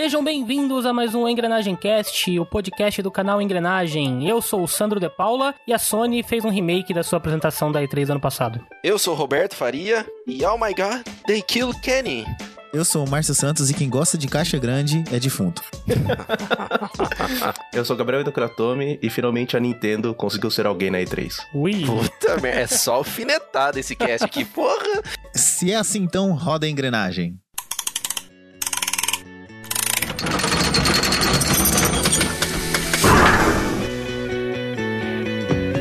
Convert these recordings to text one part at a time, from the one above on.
Sejam bem-vindos a mais um Engrenagem Cast, o podcast do canal Engrenagem. Eu sou o Sandro De Paula e a Sony fez um remake da sua apresentação da E3 ano passado. Eu sou o Roberto Faria e oh my god, they killed Kenny. Eu sou o Márcio Santos e quem gosta de caixa grande é defunto. Eu sou o Gabriel Educratomi e finalmente a Nintendo conseguiu ser alguém na E3. Ui! Puta merda, é só alfinetada esse cast aqui, porra. Se é assim, então roda a engrenagem.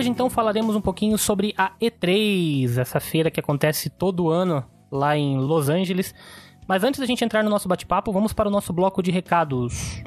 Hoje então falaremos um pouquinho sobre a E3, essa feira que acontece todo ano lá em Los Angeles. Mas antes da gente entrar no nosso bate-papo, vamos para o nosso bloco de recados.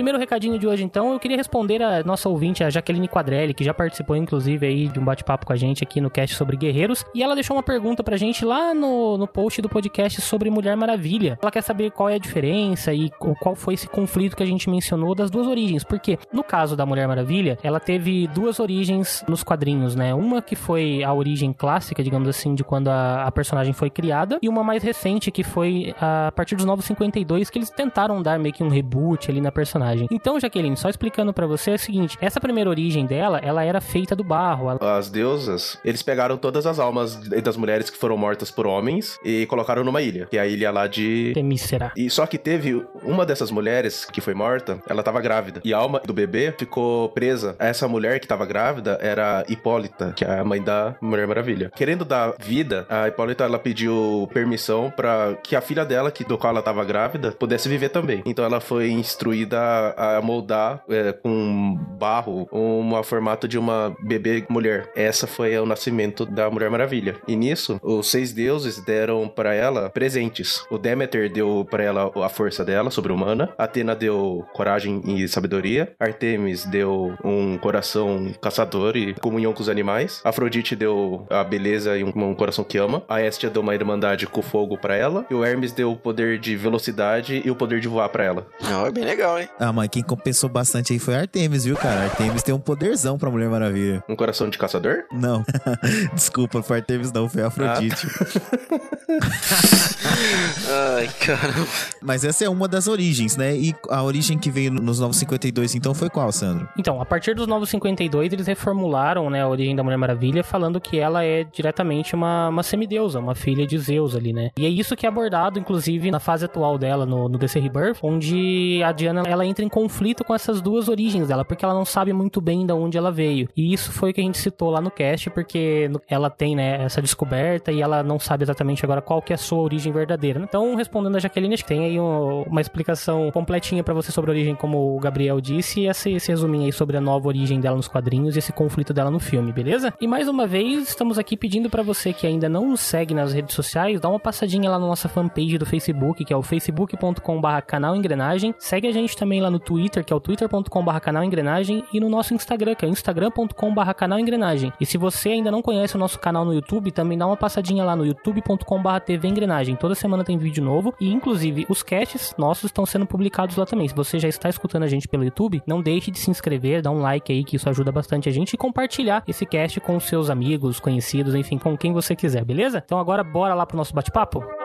Primeiro recadinho de hoje, então, eu queria responder a nossa ouvinte, a Jaqueline Quadrelli, que já participou, inclusive, aí de um bate-papo com a gente aqui no cast sobre guerreiros. E ela deixou uma pergunta pra gente lá no, no post do podcast sobre Mulher Maravilha. Ela quer saber qual é a diferença e qual foi esse conflito que a gente mencionou das duas origens. Porque, no caso da Mulher Maravilha, ela teve duas origens nos quadrinhos, né? Uma que foi a origem clássica, digamos assim, de quando a, a personagem foi criada, e uma mais recente que foi a partir dos Novos 52, que eles tentaram dar meio que um reboot ali na personagem. Então, Jaqueline, só explicando para você é o seguinte: essa primeira origem dela, ela era feita do barro. Ela... As deusas, eles pegaram todas as almas das mulheres que foram mortas por homens e colocaram numa ilha, que é a ilha lá de Temícera. E só que teve uma dessas mulheres que foi morta, ela tava grávida. E a alma do bebê ficou presa. Essa mulher que tava grávida era Hipólita, que é a mãe da Mulher Maravilha. Querendo dar vida, a Hipólita ela pediu permissão para que a filha dela, que do qual ela tava grávida, pudesse viver também. Então ela foi instruída a moldar é, com barro um formato de uma bebê mulher. Essa foi o nascimento da Mulher Maravilha. E nisso, os seis deuses deram para ela presentes. O Demeter deu para ela a força dela, sobre-humana. Atena deu coragem e sabedoria. Artemis deu um coração caçador e comunhão com os animais. Afrodite deu a beleza e um, um coração que ama. A Estia deu uma irmandade com fogo para ela. E o Hermes deu o poder de velocidade e o poder de voar para ela. Não, é bem legal, hein? Ah, mas quem compensou bastante aí foi a Artemis, viu, cara? Artemis tem um poderzão pra Mulher Maravilha. Um coração de caçador? Não. Desculpa, foi a Artemis não, foi a Afrodite. Ai, caramba. Mas essa é uma das origens, né? E a origem que veio nos Novos 52, então, foi qual, Sandro? Então, a partir dos Novos 52, eles reformularam né, a origem da Mulher Maravilha, falando que ela é diretamente uma, uma semideusa, uma filha de Zeus ali, né? E é isso que é abordado, inclusive, na fase atual dela, no, no DC Rebirth, onde a Diana, ela entra em conflito com essas duas origens dela, porque ela não sabe muito bem de onde ela veio. E isso foi o que a gente citou lá no cast, porque ela tem, né, essa descoberta e ela não sabe exatamente agora qual que é a sua origem verdadeira. né? Então, respondendo a Jaqueline, acho que tem aí um- uma explicação completinha pra você sobre a origem, como o Gabriel disse, e esse, esse resuminho aí sobre a nova origem dela nos quadrinhos e esse conflito dela no filme, beleza? E mais uma vez, estamos aqui pedindo pra você que ainda não nos segue nas redes sociais, dá uma passadinha lá na nossa fanpage do Facebook, que é o facebook.com.br canal Engrenagem. Segue a gente também lá no Twitter, que é o twitter.com.br canal Engrenagem, e no nosso Instagram, que é instagram.com.br canal Engrenagem. E se você ainda não conhece o nosso canal no YouTube, também dá uma passadinha lá no youtube.com.br TV Engrenagem. Toda semana tem vídeo novo e, inclusive, os casts nossos estão sendo publicados lá também. Se você já está escutando a gente pelo YouTube, não deixe de se inscrever, dar um like aí, que isso ajuda bastante a gente, e compartilhar esse cast com seus amigos, conhecidos, enfim, com quem você quiser, beleza? Então agora bora lá pro nosso bate-papo?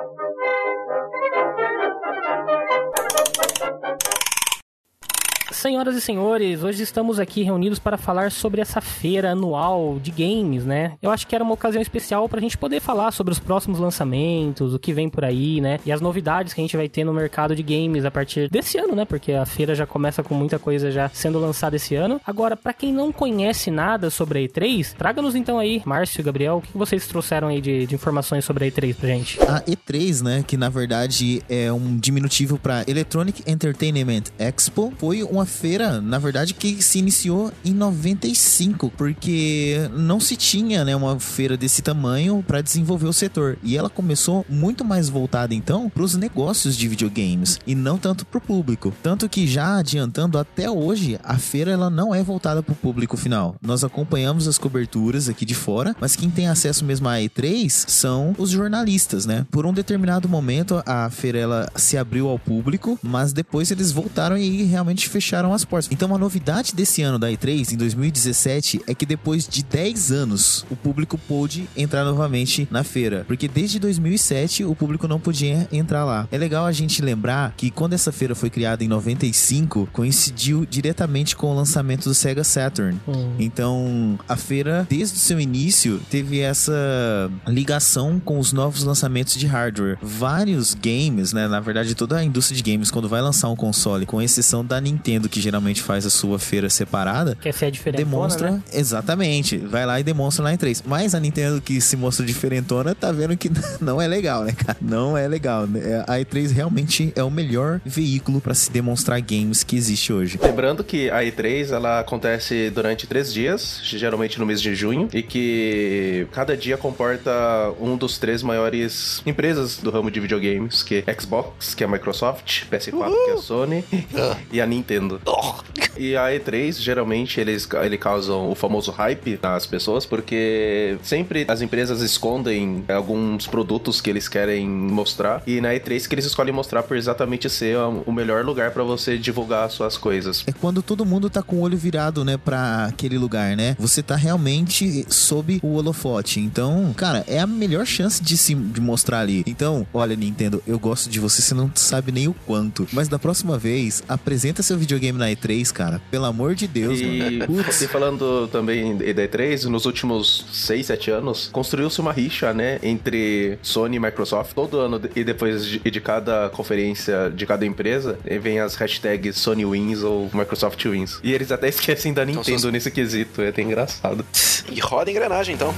Senhoras e senhores, hoje estamos aqui reunidos para falar sobre essa feira anual de games, né? Eu acho que era uma ocasião especial para a gente poder falar sobre os próximos lançamentos, o que vem por aí, né? E as novidades que a gente vai ter no mercado de games a partir desse ano, né? Porque a feira já começa com muita coisa já sendo lançada esse ano. Agora, para quem não conhece nada sobre a E3, traga-nos então aí, Márcio e Gabriel, o que vocês trouxeram aí de, de informações sobre a E3 pra gente? A E3, né, que na verdade é um diminutivo para Electronic Entertainment Expo, foi uma feira, na verdade, que se iniciou em 95, porque não se tinha, né, uma feira desse tamanho para desenvolver o setor. E ela começou muito mais voltada então para os negócios de videogames e não tanto para o público. Tanto que já adiantando até hoje, a feira ela não é voltada para o público final. Nós acompanhamos as coberturas aqui de fora, mas quem tem acesso mesmo à E3 são os jornalistas, né? Por um determinado momento a feira ela se abriu ao público, mas depois eles voltaram e realmente fecharam as portas. Então a novidade desse ano da E3 em 2017 é que depois de 10 anos o público pôde entrar novamente na feira, porque desde 2007 o público não podia entrar lá. É legal a gente lembrar que quando essa feira foi criada em 95, coincidiu diretamente com o lançamento do Sega Saturn. Hum. Então, a feira, desde o seu início, teve essa ligação com os novos lançamentos de hardware. Vários games, né? Na verdade, toda a indústria de games, quando vai lançar um console, com exceção da Nintendo, que geralmente faz a sua feira separada, Quer ser a diferença, demonstra né? exatamente, vai lá e demonstra lá em 3. Mas a Nintendo que se mostra diferentona tá vendo que não é legal, né, cara? Não é legal. né? A E3 realmente é o melhor veículo pra se demonstrar games que existe hoje. Lembrando que a E3 ela acontece durante três dias, geralmente no mês de junho, e que cada dia comporta um dos três maiores empresas do ramo de videogames, que é Xbox, que é a Microsoft, PS4, que é a Sony, e a Nintendo. E a E3, geralmente, eles ele causam o famoso hype nas pessoas, porque sempre as empresas escondem alguns produtos que eles querem mostrar, e na E3 que eles escolhem mostrar por exatamente ser o melhor lugar pra você divulgar suas coisas. É quando todo mundo tá com o olho virado, né, pra aquele lugar, né? Você tá realmente sob o holofote. Então, cara, é a melhor chance de se de mostrar ali. Então, olha, Nintendo, eu gosto de você, você não sabe nem o quanto. Mas da próxima vez, apresenta seu videogame na E3, cara. Pelo amor de Deus, E, mano. Putz. e falando também da E3, nos últimos 6, 7 anos, construiu-se uma rixa, né, entre Sony e Microsoft. Todo ano, e depois de, de cada conferência de cada empresa, eh, vem as hashtags Sony Wins ou Microsoft Wins. E eles até esquecem da Nintendo são- nesse quesito, é até engraçado. E roda a engrenagem, então.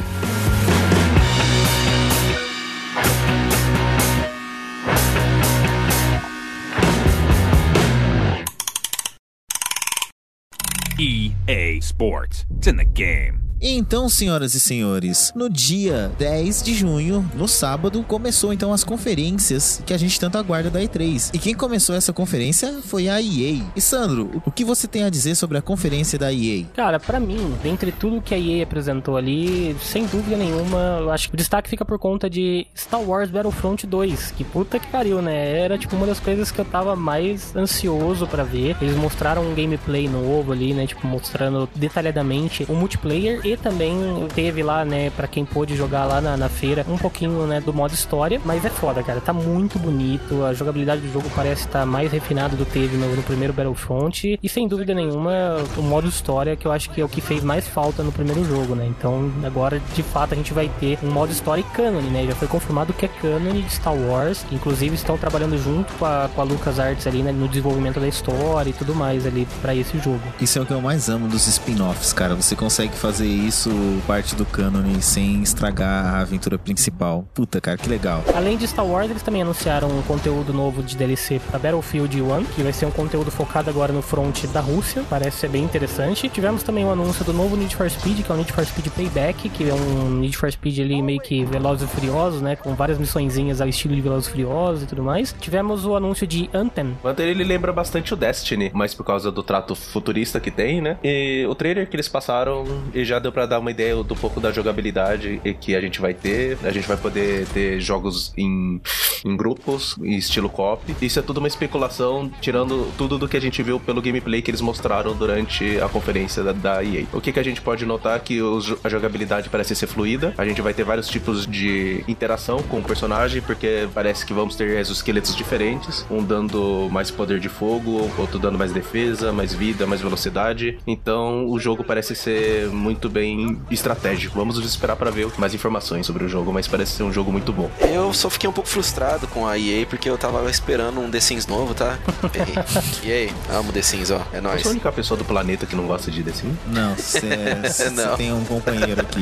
EA Sports. It's in the game. Então, senhoras e senhores, no dia 10 de junho, no sábado, começou então as conferências que a gente tanto aguarda da E3. E quem começou essa conferência foi a EA. E Sandro, o que você tem a dizer sobre a conferência da EA? Cara, pra mim, dentre tudo que a EA apresentou ali, sem dúvida nenhuma, eu acho que o destaque fica por conta de Star Wars Battlefront 2, que puta que pariu, né? Era tipo uma das coisas que eu tava mais ansioso pra ver. Eles mostraram um gameplay novo ali, né? Tipo, mostrando detalhadamente o multiplayer e também teve lá, né, pra quem pôde jogar lá na, na feira, um pouquinho, né, do modo história. Mas é foda, cara. Tá muito bonito. A jogabilidade do jogo parece estar mais refinada do que teve no, no primeiro Battlefront. E sem dúvida nenhuma, o modo história, que eu acho que é o que fez mais falta no primeiro jogo, né? Então agora, de fato, a gente vai ter um modo história canon, né? Já foi confirmado que é canon de Star Wars. Inclusive, estão trabalhando junto com a, com a LucasArts ali, né? No desenvolvimento da história e tudo mais ali pra esse jogo. Isso é o que eu mais amo dos spin-offs, cara. Você consegue fazer isso parte do cânone sem estragar a aventura principal. Puta, cara, que legal. Além de Star Wars, eles também anunciaram um conteúdo novo de DLC para Battlefield 1, que vai ser um conteúdo focado agora no front da Rússia, parece ser bem interessante. Tivemos também o anúncio do novo Need for Speed, que é o Need for Speed Payback, que é um Need for Speed ali meio que Velozes e Furiosos, né, com várias missõezinhas ao estilo de Velozes e Furiosos e tudo mais. Tivemos o anúncio de Anthem, O Hunter, ele lembra bastante o Destiny, mas por causa do trato futurista que tem, né? E o trailer que eles passaram e já deu pra dar uma ideia do pouco da jogabilidade que a gente vai ter. A gente vai poder ter jogos em, em grupos, em estilo co-op. Isso é tudo uma especulação, tirando tudo do que a gente viu pelo gameplay que eles mostraram durante a conferência da, da EA. O que, que a gente pode notar é que os- a jogabilidade parece ser fluida. A gente vai ter vários tipos de interação com o personagem, porque parece que vamos ter exoesqueletos diferentes, um dando mais poder de fogo, outro dando mais defesa, mais vida, mais velocidade. Qualidade. Então o jogo parece ser muito bem estratégico. Vamos esperar para ver mais informações sobre o jogo, mas parece ser um jogo muito bom. Eu só fiquei um pouco frustrado com a EA porque eu tava esperando um The Sims novo, tá? EA, amo The Sims, ó. É nóis. sou a única pessoa do planeta que não gosta de The Sims. Não, você Não. tem um companheiro aqui.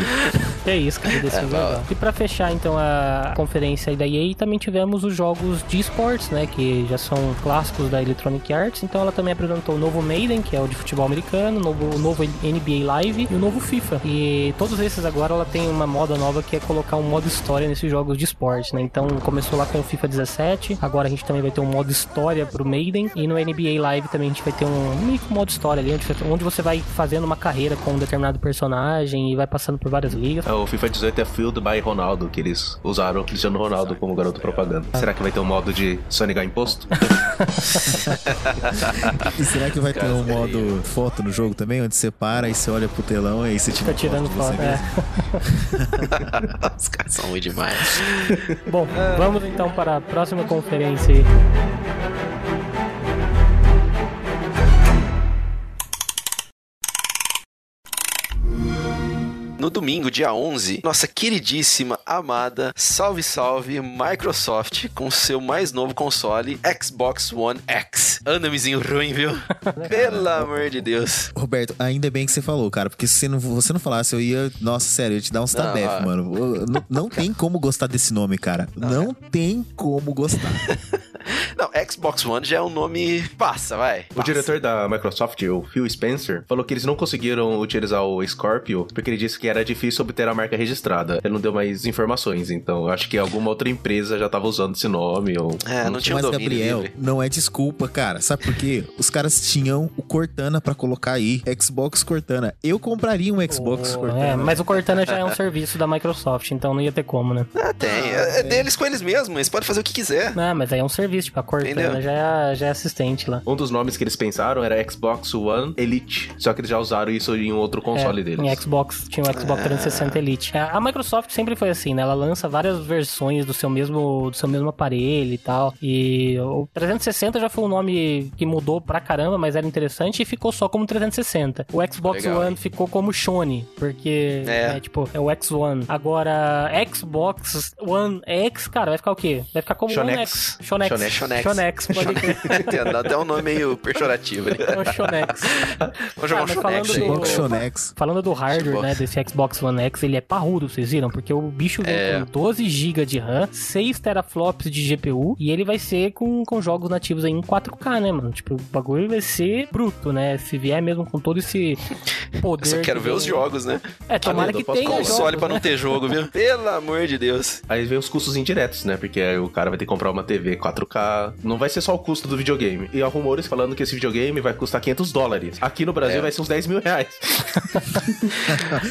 É isso, cara, É, jogo vai lá. legal. E pra fechar, então, a conferência aí da EA, também tivemos os jogos de esportes, né, que já são clássicos da Electronic Arts. Então ela também apresentou o novo Maiden, que é o de futebol americano, o novo, o novo NBA Live e o novo FIFA. E todos esses agora ela tem uma moda nova que é colocar um modo história nesses jogos de esporte, né? Então começou lá com o FIFA 17, agora a gente também vai ter um modo história pro Maiden e no NBA Live também a gente vai ter um meio que um modo história ali, onde você- vai fazendo uma carreira com um determinado personagem e vai passando por várias ligas. É, O FIFA 18 é Field by Ronaldo, que eles usaram o Cristiano Ronaldo como garoto propaganda. Será que vai ter um modo de sonegar imposto? E será que vai ter um modo foto no jogo também, onde você para e você olha pro telão e aí você tira Fica tirando foto de você foto. É. Os caras são ruins demais. Bom, vamos então para a próxima conferência aí. No domingo, dia 11, nossa queridíssima, amada, salve salve, Microsoft com seu mais novo console, Xbox One X. Anda-mezinho ruim, viu? Pelo amor de Deus. Roberto, ainda bem que você falou, cara, porque se não, você não falasse, eu ia. Nossa, sério, eu ia te dar uns Não, tabef, ah. mano. Não, não tem como gostar desse nome, cara. Não tem como gostar. Não, Xbox One já é um nome. Passa, vai. O Passa. diretor da Microsoft, o Phil Spencer, falou que eles não conseguiram utilizar o Scorpio porque ele disse que era difícil obter a marca registrada. Ele não deu mais informações, então eu acho que alguma outra empresa já tava usando esse nome ou... É, não tinha um Mas, Gabriel, livre. não é desculpa, cara. Sabe por quê? Os caras tinham o Cortana pra colocar aí. Xbox Cortana. Eu compraria um Xbox O- Cortana. é, mas o Cortana já é um serviço da Microsoft, então não ia ter como, né? Ah, tem. É, é deles com eles mesmos. Eles podem fazer o que quiser. Não, mas aí é um serviço, tipo, a Cortana já é, já é assistente lá. Um dos nomes que eles pensaram era Xbox One Elite, só que eles já usaram isso em um outro console É, deles. Em Xbox, tinha o Xbox 360 Elite. É, A Microsoft sempre foi assim, né? Ela lança várias versões do seu mesmo, do seu mesmo aparelho e tal. E o 360 já foi um nome que mudou pra caramba, mas era interessante e ficou só como 360. O Xbox Legal, One hein? ficou como Sony, porque É. é. tipo, é o X1. Agora, Xbox One X, cara, vai ficar o quê? Vai ficar como One Shonex. X. Shonex. Shonex. Shonex. Shonex, pode crer. Tem até um nome meio pejorativo ali. É o Shonex. Vamos jogar Ah, um Shonex falando aí. do-. Falando do hardware, Xbox. né, desse Xbox One X, ele é parrudo, vocês viram? Porque o bicho vem É. com 12 GB de RAM, 6 teraflops de GPU e ele vai ser com, com jogos nativos aí em 4K, né, mano? Tipo, o bagulho vai ser bruto, né? Se vier mesmo com todo esse poder. Eu só quero que ver vem- os jogos, né? É, tomara que tenha. Console jogos, pra não né? ter jogo, viu? Pelo amor de Deus. Aí vem os custos indiretos, né? Porque aí o cara vai ter que comprar uma TV 4K. Não vai ser só o custo do videogame. E há rumores falando que esse videogame vai custar 500 dólares. Aqui no Brasil É. vai ser uns 10 mil reais.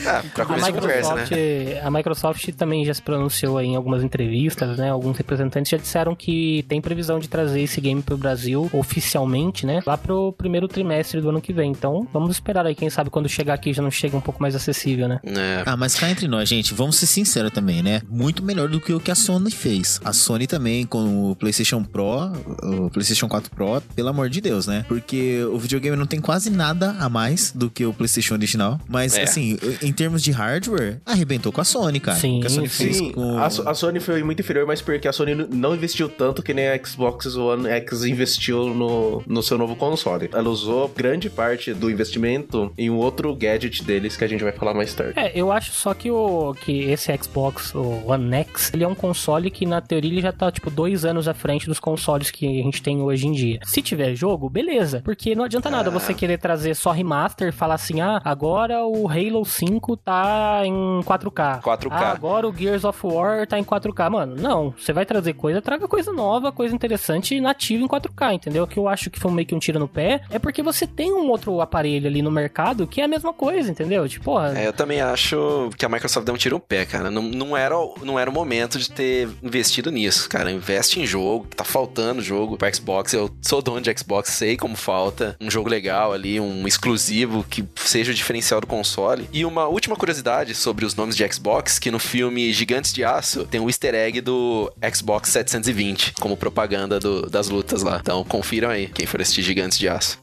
Ah, pra A começar a conversa, Microsoft, né? a Microsoft também já se pronunciou aí em algumas entrevistas, né? Alguns representantes já disseram que tem previsão de trazer esse game pro Brasil oficialmente, né? Lá pro primeiro trimestre do ano que vem. Então, vamos esperar aí. Quem sabe quando chegar aqui já não chega um pouco mais acessível, né? É. Ah, mas cá entre nós, gente, vamos ser sinceros também, né? Muito melhor do que o que a Sony fez. A Sony também, com o PlayStation Pro, o PlayStation 4 Pro, pelo amor de Deus, né? Porque o videogame não tem quase nada a mais do que o PlayStation original. Mas, É. assim, em termos de hardware, arrebentou com a Sony, cara. Sim, O que a Sony sim. com. a, a Sony foi muito inferior, mas porque a Sony não investiu tanto que nem a Xbox One X investiu no, no seu novo console. Ela usou grande parte do investimento em um outro gadget deles que a gente vai falar mais tarde. É, eu acho só que o que esse Xbox, o One X, ele é um console que na teoria ele já tá tipo dois anos à frente dos consoles que a gente tem hoje em dia. Se tiver jogo, beleza, porque não adianta nada você querer trazer só remaster, falar assim, ah, agora o Halo 5 tá em 4K. 4K. Ah, agora o Gears of War tá em 4K, mano. Não, você vai trazer coisa, traga coisa nova, coisa interessante e nativa em 4K, entendeu? O que eu acho que foi meio que um tiro no pé é porque você tem um outro aparelho ali no mercado que é a mesma coisa, entendeu? Tipo, porra, É, eu também acho que a Microsoft deu um tiro no pé, cara. Não, não, era, o- não era o momento de ter investido nisso, cara. Investe em jogo, que tá faltando jogo pro Xbox. Eu sou dono de Xbox, sei como falta. Um jogo legal ali, um exclusivo que seja o diferencial do console. E uma última curiosidade sobre os nomes de Xbox, que no filme Gigantes de Aço tem o easter egg do Xbox 720, como propaganda do- das lutas lá. Então confiram aí, quem for assistir Gigantes de Aço.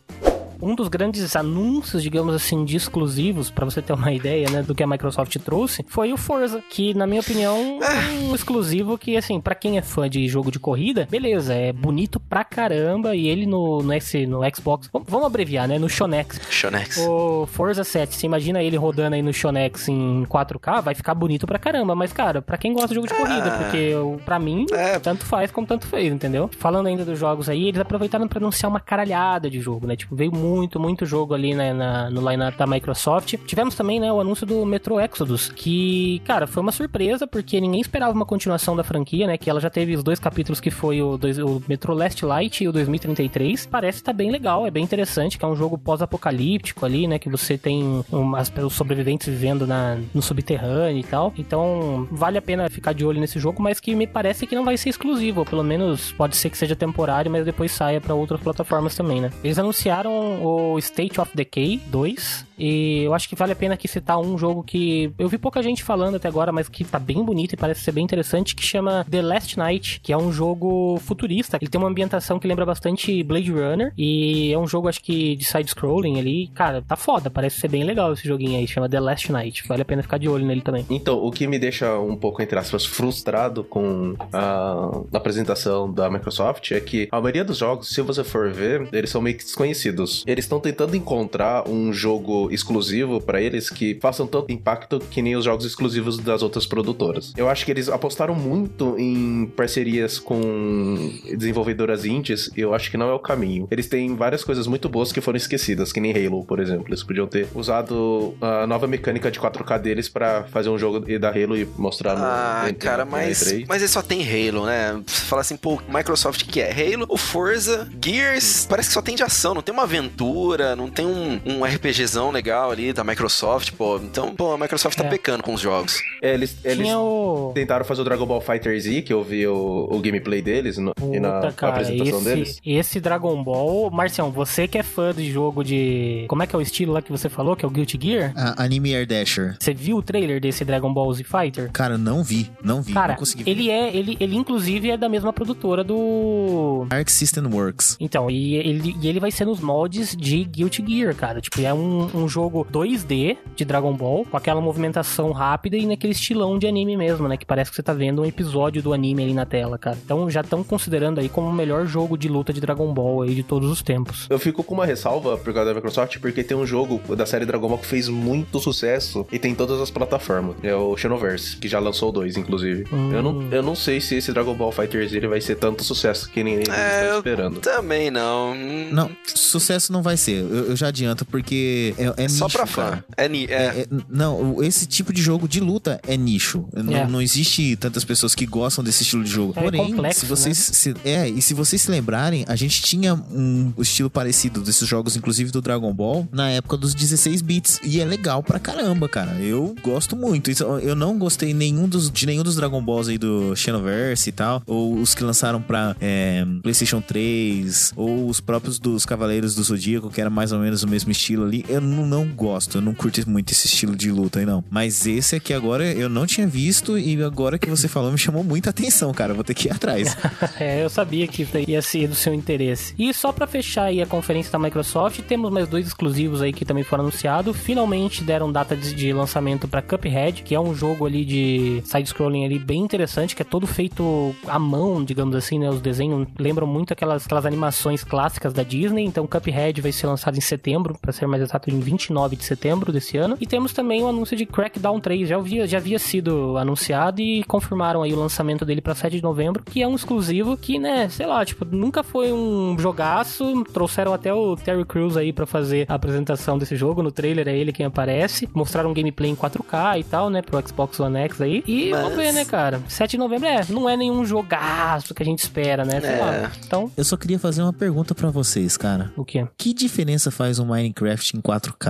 Um dos grandes anúncios, digamos assim, de exclusivos, pra você ter uma ideia, né, do que a Microsoft trouxe, foi o Forza, que na minha opinião é um exclusivo que, assim, pra quem é fã de jogo de corrida, beleza, é bonito pra caramba e ele no, no, S, no Xbox, vamos- abreviar, né, no Shonex. Shonex. O Forza 7, você imagina ele rodando aí no Shonex em 4K, vai ficar bonito pra caramba. Mas, cara, pra quem gosta de jogo de corrida, Ah. porque eu- pra mim, É. tanto faz como tanto fez, entendeu? Falando ainda dos jogos aí, eles aproveitaram pra anunciar uma caralhada de jogo, né? Tipo, veio muito, muito jogo ali né, na- no line-up da Microsoft. Tivemos também, né, o anúncio do Metro Exodus, que, cara, foi uma surpresa, porque ninguém esperava uma continuação da franquia, né? Que ela já teve os dois capítulos que foi o, dois- o Metro Last Light e o 2033. Parece estar bem legal, é bem interessante, que é um jogo pós-apocalíptico ali, né? Que você tem um, as- os sobreviventes vivendo na, no subterrâneo e tal. Então, vale a pena ficar de olho nesse jogo, mas que me parece que não vai ser exclusivo, ou pelo menos pode ser que seja temporário, mas depois saia pra outras plataformas também, né? Eles anunciaram o State of Decay 2, e eu acho que vale a pena aqui citar um jogo que eu vi pouca gente falando até agora, mas que tá bem bonito e parece ser bem interessante, que chama The Last Night, que é um jogo futurista. Ele tem uma ambientação que lembra bastante Blade Runner, e é um jogo, acho que, de side-scrolling ali. Cara, tá foda, parece ser bem legal esse joguinho aí, chama The Last Night. Vale a pena ficar de olho nele também. Então, o que me deixa um pouco, entre aspas, frustrado com a, a apresentação da Microsoft é que a maioria dos jogos, se você for ver, eles são meio que desconhecidos. Eles estão tentando encontrar um jogo exclusivo pra eles que façam tanto impacto que nem os jogos exclusivos das outras produtoras. Eu acho que eles apostaram muito em parcerias com desenvolvedoras indies eu acho que não é o caminho. Eles têm várias coisas muito boas que foram esquecidas, que nem Halo, por exemplo. Eles podiam ter usado a nova mecânica de 4K deles pra fazer um jogo da Halo e mostrar no Ah, no- cara, mas, E3. mas ele só tem Halo, né? Você fala assim, pô, Microsoft que é Halo, o Forza, Gears, parece que só tem de ação, não tem uma aventura, não tem um, um RPGzão legal ali da Microsoft, pô. Então, pô, a Microsoft tá É. pecando com os jogos. É, eles, eles o. tentaram fazer o Dragon Ball Fighter Z, que eu vi o, o gameplay deles no- e na Puta, cara, apresentação esse, deles. esse Dragon Ball. Marcião, você que é fã de jogo de. Como é que é o estilo lá que você falou, que é o Guilty Gear? A Anime Air Dasher. Você viu o trailer desse Dragon Ball Z Fighter? Cara, não vi, não vi, Cara, não consegui ver. ele é. Ele, ele inclusive é da mesma produtora do. Arc System Works. Então, e ele, e ele vai ser nos moldes de Guilty Gear, cara. Tipo, é um, um jogo 2D de Dragon Ball, com aquela movimentação rápida e naquele estilão de anime mesmo, né? Que parece que você tá vendo um episódio do anime ali na tela, cara. Então já estão considerando aí como o melhor jogo de luta de Dragon Ball aí de todos os tempos. Eu fico com uma ressalva por causa da Microsoft, porque tem um jogo da série Dragon Ball que fez muito sucesso e tem em todas as plataformas. É o Xenoverse, que já lançou 2, inclusive. Hum. Eu, não, eu não sei se esse Dragon Ball Fighter Z ele vai ser tanto sucesso que nem eles É, eu- esperando. Também não. Não, sucesso não vai ser. Eu, eu já adianto, porque é, é Só nicho, pra fã. cara. É, ni- é. É, é- não, esse tipo de jogo de luta é nicho. Não, É. não existe tantas pessoas que gostam desse estilo de jogo. É Porém, complexo, se vocês se, é, e se vocês se lembrarem, a gente tinha um estilo parecido desses jogos, inclusive do Dragon Ball, na época dos 16 bits. E é legal pra caramba, cara. Eu gosto muito. Eu não gostei nenhum dos, de nenhum dos Dragon Balls aí do Xenoverse e tal, ou os que lançaram pra é, PlayStation 3, ou os próprios dos Cavaleiros do Zodíaco, que era mais ou menos o mesmo estilo ali. Eu não, não gosto, eu não curto muito esse estilo de luta aí, não. Mas esse aqui agora eu não tinha visto e agora que você falou me chamou muita atenção, cara. Vou ter que ir atrás. É, eu sabia que ia ser do seu interesse. E só pra fechar aí a conferência da Microsoft, temos mais dois exclusivos aí que também foram anunciados. Finalmente deram data de, lançamento pra Cuphead, que é um jogo ali de side-scrolling ali bem interessante, que é todo feito à mão, digamos assim, né? Os desenhos lembram muito aquelas, aquelas animações clássicas da Disney. Então Cuphead vai ser lançado em setembro, pra ser mais exato, em 29 de setembro desse ano. E temos também o anúncio de Crackdown 3, já havia, já havia sido anunciado e confirmaram aí o lançamento dele pra 7 de novembro, que é um exclusivo que, né, sei lá, tipo, nunca foi um jogaço. Trouxeram até o Terry Crews aí pra fazer a apresentação desse jogo. No trailer é ele quem aparece. Mostraram um gameplay em 4K e tal, né, pro Xbox One X aí. E Mas- vamos ver, né, cara. 7 de novembro é, não é nenhum jogaço que a gente espera, né? Sei É. lá. Então, Eu só queria fazer uma pergunta pra vocês, cara. o quê? Que diferença faz um Minecraft em 4K?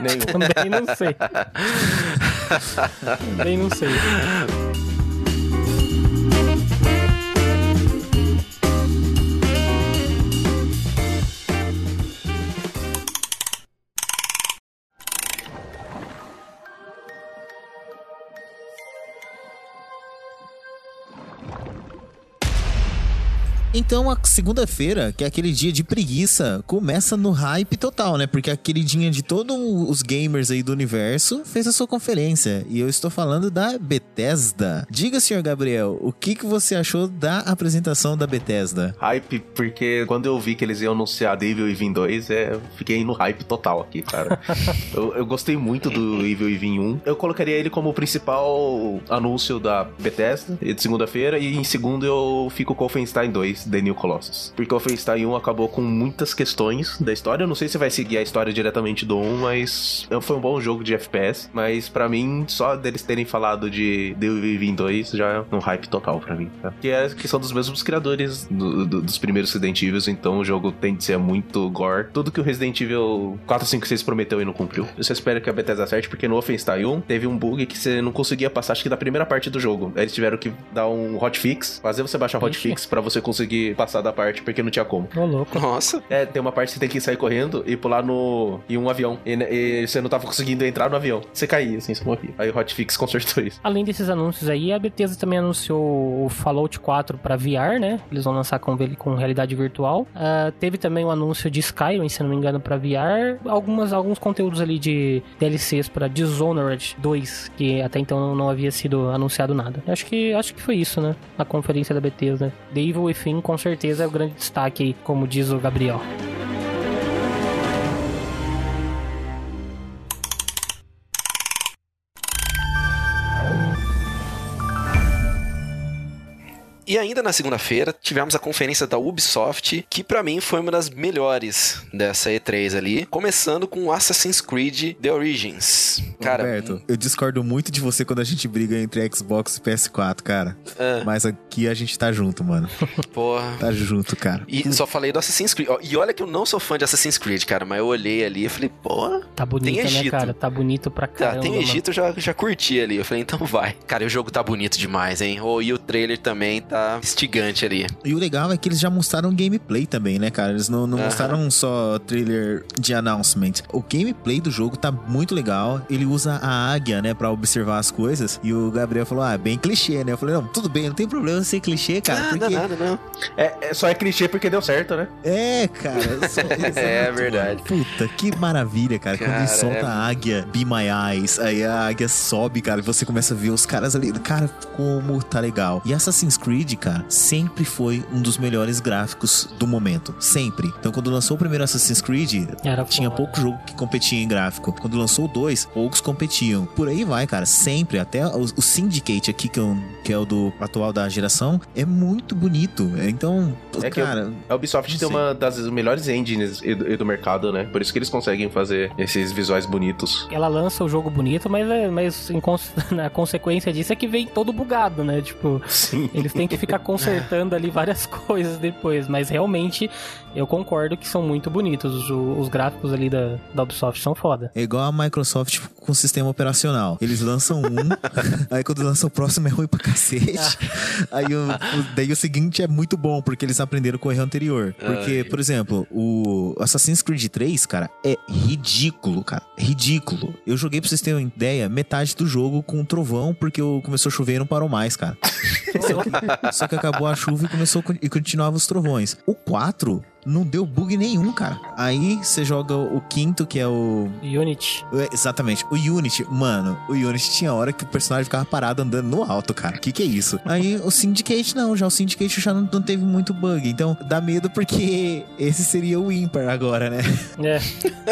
Nenhum. Também não sei. Também não sei. Então a segunda-feira, que é aquele dia de preguiça, começa no hype total, né? Porque a queridinha de todos os gamers aí do universo fez a sua conferência. E eu estou falando da Bethesda. Diga, senhor Gabriel, o que, que você achou da apresentação da Bethesda? Hype, porque quando eu vi que eles iam anunciar Devil Even 2, é, eu fiquei no hype total aqui, cara. eu, eu gostei muito do Evil Even 1. Eu colocaria ele como o principal anúncio da Bethesda, de segunda-feira, e em segundo eu fico com o Wolfenstein 2, The New Colossus. Porque o Wolfenstein 1 acabou com muitas questões da história. Eu não sei se vai seguir a história diretamente do 1, mas foi um bom jogo de FPS. Mas para mim, só deles terem falado de The Evil 2 já é um hype total para mim. Tá? Que, é, que são dos mesmos criadores do, do, dos primeiros Resident Evil, então o jogo tem de ser muito gore. Tudo que o Resident Evil 4, 5, 6 prometeu e não cumpriu. Eu só espero que a Bethesda acerte, porque no Wolfenstein 1 teve um bug que você não conseguia passar, acho que da primeira parte do jogo. Eles tiveram que dar um hotfix, fazer você baixar hotfix para você conseguir passar da parte, porque não tinha como. Ô, louco. Nossa. É, tem uma parte que você tem que sair correndo e pular no em um avião. E, e você não tava conseguindo entrar no avião. Você caía, assim, você morria. Aí o hotfix consertou isso. Além desses anúncios aí, a Bethesda também anunciou o Fallout 4 para VR, né? Eles vão lançar com, com realidade virtual. Uh, teve também o anúncio de Skyrim, se não me engano, para VR. Algumas, alguns conteúdos ali de DLCs para Dishonored 2, que até então não, não havia sido anunciado nada. Acho que, acho que foi isso, né? Na conferência da Bethesda. The Evil Within, com certeza, é o grande destaque aí, como diz o Gabriel. E ainda na segunda-feira tivemos a conferência da Ubisoft, que para mim foi uma das melhores dessa E3 ali, começando com Assassin's Creed The Origins. Cara, Roberto, eu discordo muito de você quando a gente briga entre Xbox e PS4, cara. É. Mas aqui a gente tá junto, mano. porra. Tá junto, cara. E só falei do Assassin's Creed. E olha que eu não sou fã de Assassin's Creed, cara, mas eu olhei ali e falei, porra, Tá bonito, né, Egito. cara? Tá bonito pra Tá, caramba. tem mano. Egito, eu já, já curti ali. Eu falei, então vai. Cara, e o jogo tá bonito demais, hein? Oh, e o trailer também tá instigante ali. E o legal é que eles já mostraram gameplay também, né, cara? Eles não, não Aham. mostraram só trailer de announcement. O gameplay do jogo tá muito legal. Ele usa a águia, né, pra observar as coisas. E o Gabriel falou, ah, bem clichê, né? Eu falei, não, tudo bem, não tem problema ser clichê, cara. nada, porque... nada, não. É, é- só é clichê porque deu certo, né? É, cara. só- É exato, verdade. Puta, que maravilha, cara. Quando Cara, ele solta é- a águia, Be My Eyes, aí a águia sobe, cara, e você começa a ver os caras ali. Cara, como tá legal. E Assassin's Creed, cara, sempre foi um dos melhores gráficos do momento. Sempre. Então, quando lançou o primeiro Assassin's Creed, Era tinha foda. pouco jogo que competia em gráfico. Quando lançou o 2, poucos competiam. Por aí vai, cara. Sempre. Até o, o Syndicate aqui, que é, o, que é o do atual da geração, é muito bonito. Então, É que cara. A Ubisoft tem uma das melhores engines do, do mercado, né? Por isso que eles conseguem fazer esses visuais bonitos. Ela lança o jogo bonito, mas, é- mas em cons- na consequência disso é que vem todo bugado, né? Tipo, Sim. eles têm que ficar consertando ali várias coisas depois. Mas realmente, eu concordo que são muito bonitos. O- Os, gráficos ali da, da Ubisoft são foda. É igual a Microsoft com sistema operacional. Eles lançam um, aí quando lançam o próximo é ruim pra cacete. Aí o, o- daí o seguinte é muito bom, porque eles aprenderam com o erro anterior. Porque, Ai. por exemplo, o Assassin's Creed 3, cara, é ridículo, cara. Ridículo. Eu joguei pra vocês terem uma ideia, metade do jogo com um trovão, porque eu- começou a chover e não parou mais, cara. Só que, só que acabou a chuva e começou a- e continuava os trovões. O 4 não deu bug nenhum, cara. Aí você joga o quinto, que é o Unity. é, Exatamente. O Unity, mano, o Unity tinha hora que o personagem ficava parado andando no alto, cara. Que que é isso? Aí o Syndicate não, já o Syndicate já não, não teve muito bug. Então dá medo porque esse seria o ímpar agora, né? É.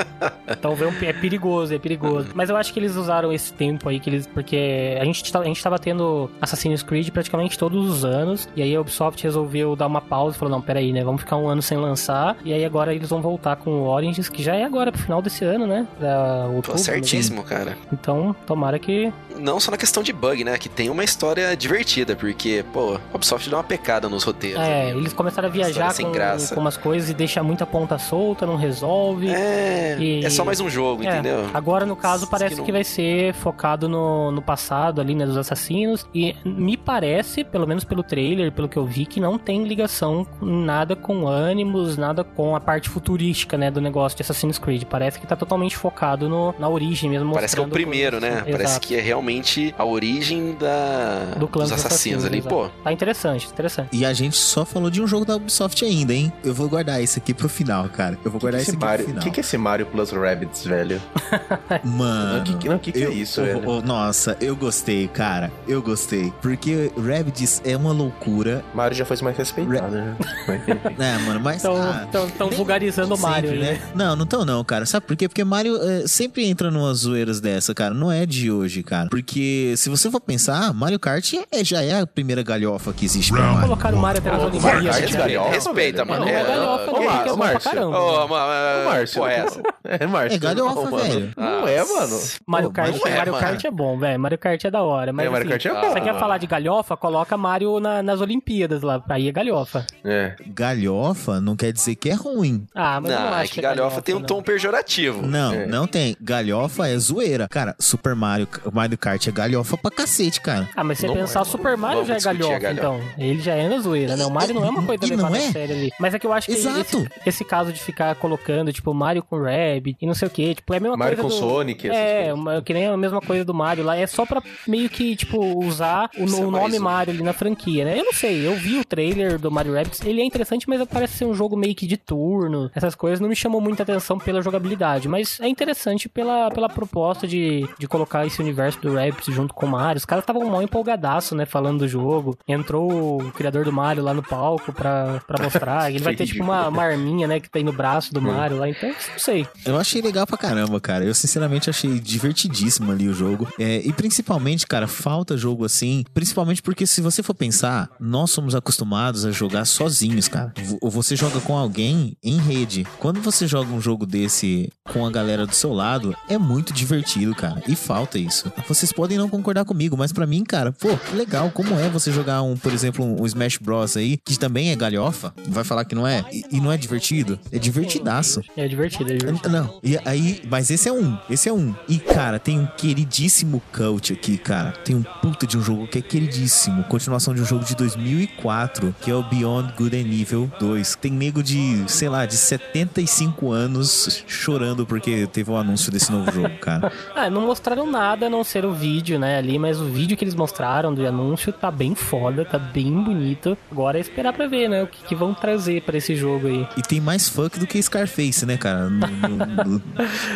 então é perigoso, é perigoso. Mas eu acho que eles usaram esse tempo aí, que eles. Porque a gente, tá- a gente tava tendo Assassin's Creed praticamente todos os anos. E aí a Ubisoft resolveu dar uma pausa e falou: não, peraí, né? Vamos ficar um ano sem lançar. E aí agora eles vão voltar com o Origins, que já é agora pro final desse ano, né? Pra Pô, outubro, certíssimo, cara. Então, tomara que. Não só na questão de bug, né? Que tem uma história divertida, porque, pô, a Ubisoft dá uma pecada nos roteiros. É, ali. eles começaram a viajar com, graça. com umas coisas e deixa muita ponta solta, não resolve. É, E- é só mais um jogo, É, entendeu? Agora, no caso, Que parece não- que vai ser focado no, no passado ali, né, dos assassinos. E me parece, pelo menos pelo trailer, pelo que eu vi, que não tem ligação nada com Animus, nada com a parte futurística, né, do negócio de Assassin's Creed. Parece que tá totalmente focado no, na origem mesmo. Parece que é o primeiro, coisas né? assim. Parece Exato. que é realmente a origem da... do clã dos assassinos ali. exato. Pô, Tá interessante, interessante. E a gente só falou de um jogo da Ubisoft ainda, hein? Eu vou guardar isso aqui pro final, cara. Eu vou guardar esse isso aqui Mario, pro o final. que, que é esse Mario Plus Rabbids, velho? Mano. Não, que, que- não, que, que é isso, eu- velho? oh, nossa, eu gostei, cara. Eu gostei. Porque Rabbids é uma loucura. Mario já foi mais respeitado, né? Mas, enfim. É, mano, mas. Estão ah, vulgarizando o Mario, sempre, né? né? Não, não tão não, cara. Sabe por quê? Porque Mario é, sempre entra numas zoeiras dessa, cara. Não é de hoje, cara. Porque se você for pensar, Mario Kart é- já é a primeira galhofa que existe pra Mario. Colocaram o Mario até nas Olimpíadas. Galhofa, respeita, mano. Não, é galhofa, Ô, é Márcio. caramba. Ô, Márcio. É essa? É, Márcio. É galhofa, velho. Não é, mano. Mario Kart, não é, Mario mano. Kart é bom, velho. Mario Kart é da hora. Mas É, Mario assim, Kart é bom. Você quer falar de galhofa? Coloca Mario na- nas Olimpíadas lá. Aí é galhofa. É. Galhofa não quer dizer que é ruim. Ah, mas eu Não, não é acho que galhofa tem um não. tom pejorativo. Não, É. não tem. Galhofa é zoeira. Cara, Super Mario, Mario Kart é galhofa pra cacete, cara. Ah, mas se você pensar, é. Super Mario já é galhofa, galhofa. então. Ele já é na zoeira, né? O Mario não é uma coisa levada é? a sério ali. Mas é que eu acho que Exato. esse, esse caso de ficar colocando, tipo, Mario com Rabbit e não sei o que, tipo, é a mesma Mario coisa com do... Sonic, É, uma- que nem a mesma coisa do Mario lá. É só pra meio que, tipo, usar o, é o nome um. Mario ali na franquia, né? Eu não sei, eu vi o trailer do Mario Rabbids, ele é interessante, mas parece ser um jogo meio que de turno. Essas coisas não me chamam muita atenção pela jogabilidade, mas é interessante pela, pela proposta de, de colocar esse universo do Rabbids junto com o Mario. Os caras estavam mal empolgadaço, né, falando do jogo. Entrou o criador do Mario lá no palco pra, pra mostrar. Ele vai ter, tipo, uma, uma arminha, né, que tem no braço do Mario lá, então, não sei. Eu achei legal pra caramba, cara. Eu sinceramente achei divertidíssimo ali o jogo. É, e principalmente, cara, falta jogo assim. Principalmente porque se você for pensar, nós somos acostumados a jogar sozinhos, cara. Ou você joga com alguém em rede. Quando você joga um jogo desse com a galera do seu lado, é muito divertido, cara. E falta isso. Vocês podem não concordar comigo, mas pra mim, cara, pô, que legal. Como é você jogar um, por exemplo, um Smash Bros aí, que também é galhofa? Vai falar que não é? E, e não é divertido? É divertidaço. É divertido, é divertido. Não, e aí, mas esse é um, esse é um. E cara, tem um queridíssimo cult aqui, cara. Tem um puta de um jogo que é queridíssimo. Continuação de um jogo de 2004, que é o Beyond Good and Evil 2. Tem nego de, sei lá, de 75 anos chorando porque teve o anúncio desse novo jogo, cara. Ah, não mostraram nada a não ser o vídeo, né, ali, mas o vídeo que eles mostraram do anúncio tá bem foda, tá bem bonito. Agora é esperar pra ver, né, o que, que vão trazer pra esse jogo aí. E tem mais fuck do que Scarface, né, cara? No, no- no-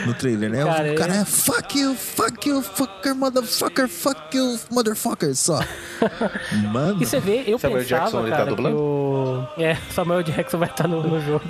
no trailer, né? Cara, o cara é fuck you, fuck you, fucker, motherfucker, fuck you, motherfucker, só. Mano. E você vê, eu Samuel pensava, Jackson, tá cara, que dublando? o... É, Samuel Jackson vai estar no, no jogo.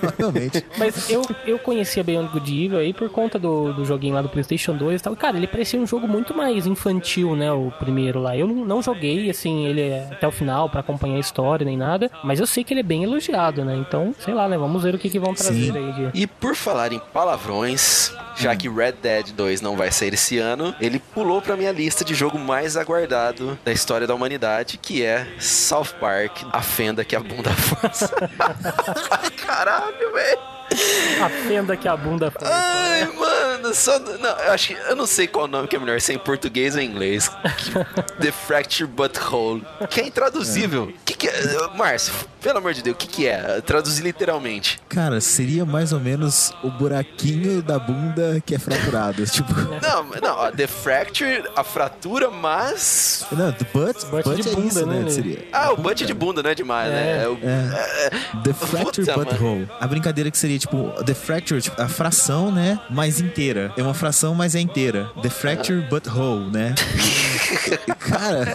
Provavelmente. Mas eu, eu conhecia Beyond Good Evil aí por conta do, do joguinho lá do PlayStation 2 e tal. Cara, ele parecia um jogo muito mais infantil, né? O primeiro lá. Eu não, não joguei, assim, ele até o final pra acompanhar a história nem nada. Mas eu sei que ele é bem elogiado, né? Então, sei lá, né? Vamos ver o que, que vão trazer Sim. aí de. E por falar em palavrões, já que Red Dead 2 não vai sair esse ano, ele pulou pra minha lista de jogo mais aguardado da história da humanidade, que é South Park, a fenda que a bunda força. Caralho, velho. A fenda que a bunda foi. Ai, mano, só. Não, eu acho que. Eu não sei qual nome que é melhor, se é em português ou em inglês. The Fracture Butthole. Que é intraduzível. O que, que é. Márcio, pelo amor de Deus, o que, que é? Traduzir literalmente. Cara, seria mais ou menos o buraquinho da bunda que é fraturado. tipo. Não, não, ó, The Fracture, a fratura, mas. Não, the butt, Butt butt, de é bunda, isso, né, né? né? Seria. Ah, o butt de bunda não é demais, né? É o- É. The Fracture Puta, Butthole. A brincadeira que seria, tipo, The Fracture, tipo, a fração, né? Mais inteira. É uma fração, mas é inteira. The Fracture Butthole, né? Cara.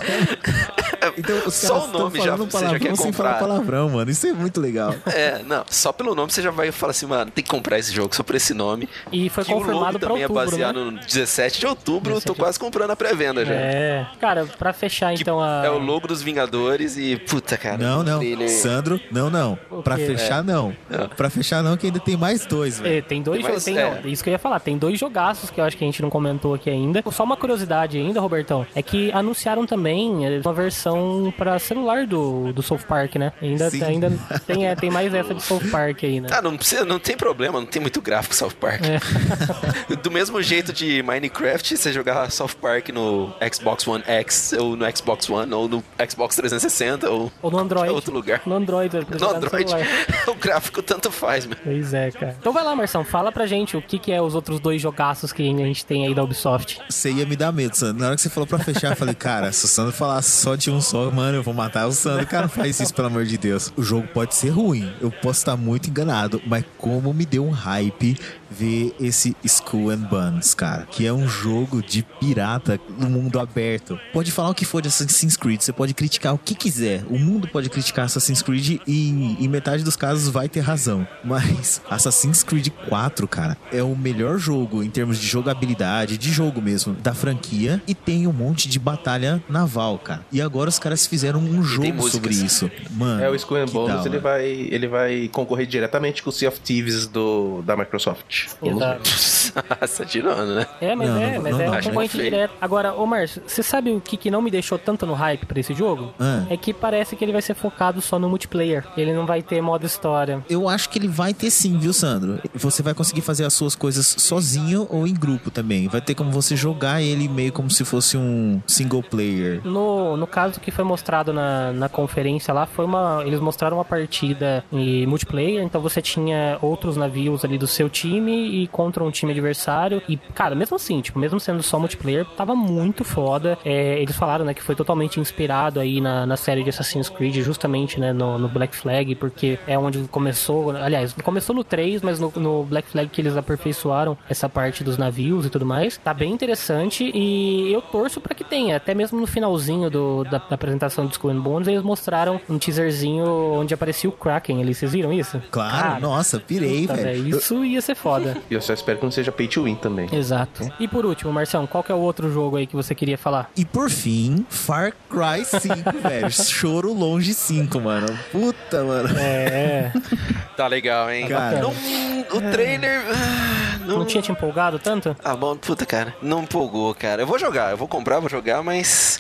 Então os Só caras o nome estão já falando você já quer palavrão sem falar comprar. palavrão, mano. Isso é muito legal. É, não, só pelo nome você já vai falar assim, mano, tem que comprar esse jogo só por esse nome. E foi que confirmado também outubro, é baseado né? no 17 de outubro, 17 tô quase comprando a pré-venda já. É. Cara, pra fechar Que então a. É o logo dos Vingadores e, puta, cara. Não, não. Sandro, não, não. Quê? fechar, não. Não. Pra fechar, não, que ainda tem mais dois, velho. É, tem dois Tem mais- jogos. Tem, é. não, isso que eu ia falar. Tem dois jogaços que eu acho que a gente não comentou aqui ainda. Só uma curiosidade ainda, Robertão. É que anunciaram também é, uma versão pra celular do, do South Park, né? Ainda, Sim. ainda tem, é, tem mais essa de South Park aí, né? Ah, não precisa, não tem problema, não tem muito gráfico South Park. É. Do mesmo jeito de Minecraft, você jogar South Park no Xbox One X, ou no Xbox One, ou no Xbox 360, ou Ou no Android. outro lugar. No Android, No Android, celular. o gráfico tanto faz, meu. Pois é, cara. Então vai lá, Marção, fala pra gente o que, que é os outros dois jogaços que a gente tem aí da Ubisoft. Você ia me dar medo, Sandro. Na hora que você falou pra fechar, eu falei, cara, se o Sandro falasse só de um só, mano, eu vou matar o Sandro. Cara, não faz isso, pelo amor de Deus. O jogo pode ser ruim, eu posso estar muito enganado, mas como me deu um hype ver esse Skull and Buns, cara, que é um jogo de pirata no mundo aberto. Pode falar o que for de Assassin's Creed, você pode criticar o que quiser. O mundo pode criticar Assassin's Creed e em metade dos casos vai ter razão. Mas Assassin's Creed 4, cara, é o melhor jogo em termos de jogabilidade, de jogo mesmo, da franquia e tem um monte de batalha naval, cara. E agora os caras fizeram um jogo sobre isso. Mano, É, o Skull and Bones, ele vai, ele vai concorrer diretamente com o Sea of Thieves do, da Microsoft. Exato. Nossa, tirando, né? É, mas Não, é, não- mas não é dá, um concorrente direto. Agora, ô Márcio, você sabe o que, que não me deixou tanto no hype pra esse jogo? Ah. É que parece que ele vai ser focado só no multiplayer. Ele não vai ter modo história. Eu acho que ele vai ter sim, viu, Sandro? Você vai conseguir fazer as suas coisas sozinho ou em grupo também. Vai ter como você jogar ele meio como se fosse um single player. No, no caso que foi mostrado na, na conferência lá, foi uma. Eles mostraram uma partida em multiplayer, então você tinha outros navios ali do seu time e contra um time adversário. E, cara, mesmo assim, tipo, mesmo sendo só multiplayer, tava muito foda. É, eles falaram, né, que foi totalmente inspirado aí na, na série de Assassin's Creed, justamente, né, no, no Black Flag, porque é onde começou. Aliás, começou no 3, mas no, no Black Flag que eles aperfeiçoaram essa parte dos navios e tudo mais. Tá bem interessante e eu torço pra que tenha. Até mesmo no finalzinho do, da, da apresentação do Skull and Bones, eles mostraram um teaserzinho onde aparecia o Kraken ali. Vocês viram isso? Claro, Cara, nossa, pirei, velho, Isso ia ser foda. E eu só espero que não seja pay to win também. Exato. E por último, Marcião, qual que é o outro jogo aí que você queria falar? E por fim, Far Cry 5, velho. Choro longe 5, mano. Puta, mano. É. Tá legal, hein? Cara. Não, o trailer. ah, Não, Não tinha te empolgado tanto? Ah, bom, puta, cara. Não empolgou, cara. Eu vou jogar, eu vou comprar, vou jogar, mas.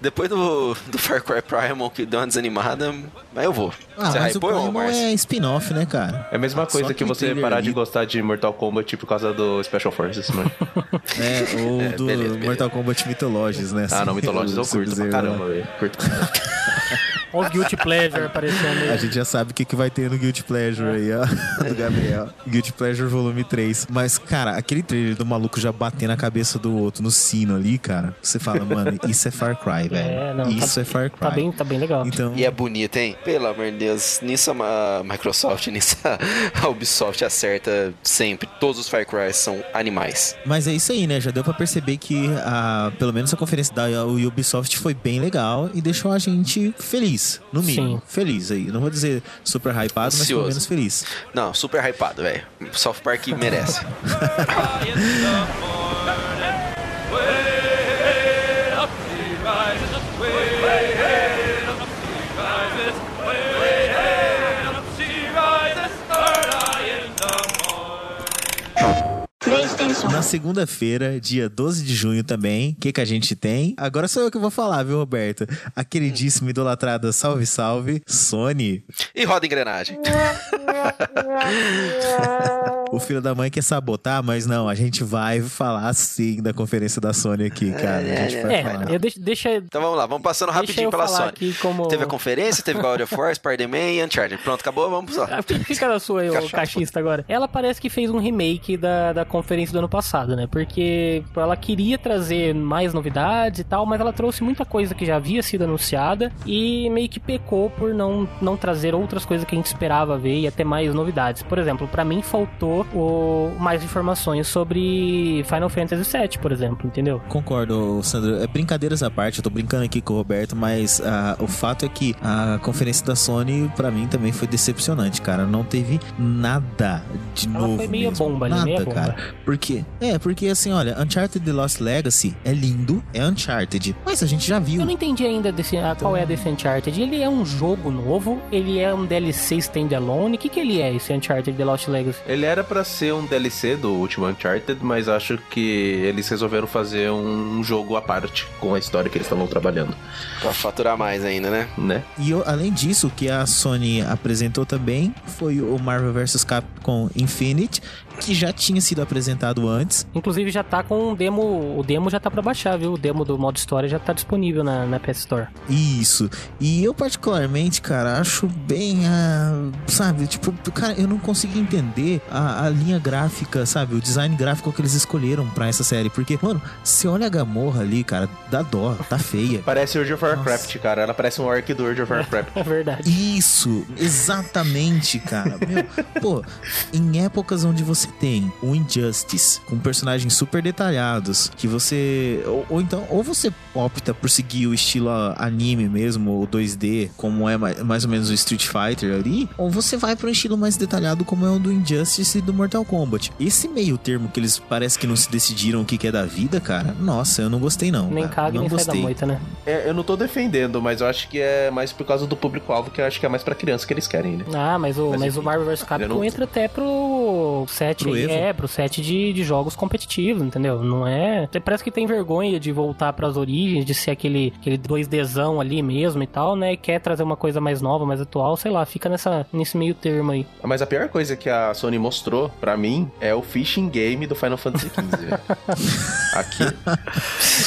Depois do, do Far Cry Primal, que deu uma desanimada, aí eu vou. Ah, Você mas o Primal é spin-off, né, cara? É a mesma coisa Só que aquele você parar ali. de gostar de Mortal Kombat por causa do Special Forces, mano. É, ou É, do beleza, beleza. Mortal Kombat Mythologies, né? ah, não, Mythologies eu curto pra Sub-Zero, caramba, né? velho. Curto. Olha os Guilty Pleasure aparecendo A aí. gente já sabe o que, que vai ter no Guilty Pleasure aí, ó. Do Gabriel. Guilty Pleasure volume 3. Mas, cara, aquele trailer do maluco já batendo a cabeça do outro no sino ali, cara. Você fala, mano, isso é Far Cry, velho. É, não, isso tá- é Far Cry. Tá bem, tá bem legal. Então, E é bonito, hein? Pelo amor de Deus. Nisso a Microsoft, nisso a Ubisoft acerta sempre. Todos os Far Cry são animais. Mas é isso aí, né? Já deu pra perceber que a, pelo menos a conferência da Ubisoft foi bem legal e deixou a gente feliz, no mínimo. Sim. Feliz aí. Não vou dizer super hypado, mas pelo menos feliz. Não, super hypado, velho. South Park merece. Na segunda-feira, dia 12 de junho também, o que, que a gente tem? Agora sou eu que vou falar, viu, Roberto? A queridíssima idolatrada Salve Salve, Sony. E roda engrenagem. O filho da mãe quer sabotar, mas não, a gente vai falar sim da conferência da Sony aqui, cara. A gente vai É, falar. eu deixo, deixa, Então vamos lá, vamos passando rapidinho eu pela Sony. aqui como- Teve a conferência, teve God of War, Spider-Man e Uncharted. Pronto, acabou, vamos lá. Ah, Fica na sua aí, o Cachaça. cachista agora. Ela parece que fez um remake da, da conferência do ano passado, né? Porque ela queria trazer mais novidades e tal, mas ela trouxe muita coisa que já havia sido anunciada e meio que pecou por não, não trazer outras coisas que a gente esperava ver e até mais novidades. Por exemplo, pra mim faltou o, mais informações sobre Final Fantasy VII, por exemplo, entendeu? Concordo, Sandro. É brincadeiras à parte, eu tô brincando aqui com o Roberto, mas ah, o fato é que a conferência da Sony, pra mim, também foi decepcionante, cara. Não teve nada de Ela novo. foi meio mesmo. bomba ali, nada, meia bomba. cara. Porque porque. É, porque assim, olha, Uncharted The Lost Legacy é lindo, é Uncharted. Mas a gente já viu. Eu não entendi ainda desse, ah, qual é desse Uncharted. Ele é um jogo novo? Ele é um DLC standalone? O que, que ele é, esse Uncharted The Lost Legacy? Ele era pra ser um DLC do último Uncharted, mas acho que eles resolveram fazer um jogo à parte com a história que eles estavam trabalhando, Pra faturar mais ainda, né? né? E eu- além disso, o que a Sony apresentou também foi o Marvel vs Capcom Infinite, que já tinha sido apresentado antes. Inclusive já tá com um demo. O demo já tá pra baixar, viu? O demo do modo história já tá disponível na, na PS Store. Isso. E eu, particularmente, cara, acho bem. ah, sabe, tipo, cara, eu não consigo entender a, a linha gráfica, sabe? O design gráfico que eles escolheram pra essa série. Porque, mano, você olha a Gamorra ali, cara, dá dó, tá feia. Parece World of Warcraft, cara. Ela parece um orc do World of Warcraft. É verdade. Isso, exatamente, cara. Meu, pô, em épocas onde você tem o Injustice com personagens super detalhados, que você. Ou, ou então, ou você opta por seguir o estilo anime mesmo, o 2D, como é ma- mais ou menos o Street Fighter ali, ou você vai para um estilo mais detalhado, como é o do Injustice e do Mortal Kombat. Esse meio termo que eles parece que não se decidiram o que, que é da vida, cara, nossa, eu não gostei não. Nem cara. caga não nem sai da gostei. moita, né? É, eu não tô defendendo, mas eu acho que é mais por causa do público-alvo, que eu acho que é mais pra criança que eles querem, né? Ah, mas o, Mas mas o Marvel vs Capcom não- entra até pro set Pro aí, Evo. é, pro set de, de jogos competitivos, entendeu? Não é. Parece que tem vergonha de voltar pras origens, de ser aquele, aquele 2Dzão ali mesmo e tal, né? E quer trazer uma coisa mais nova, mais atual, sei lá, fica nessa, nesse meio termo aí. Mas a pior coisa que a Sony mostrou pra mim é o fishing game do Final Fantasy XV. velho. Aqui,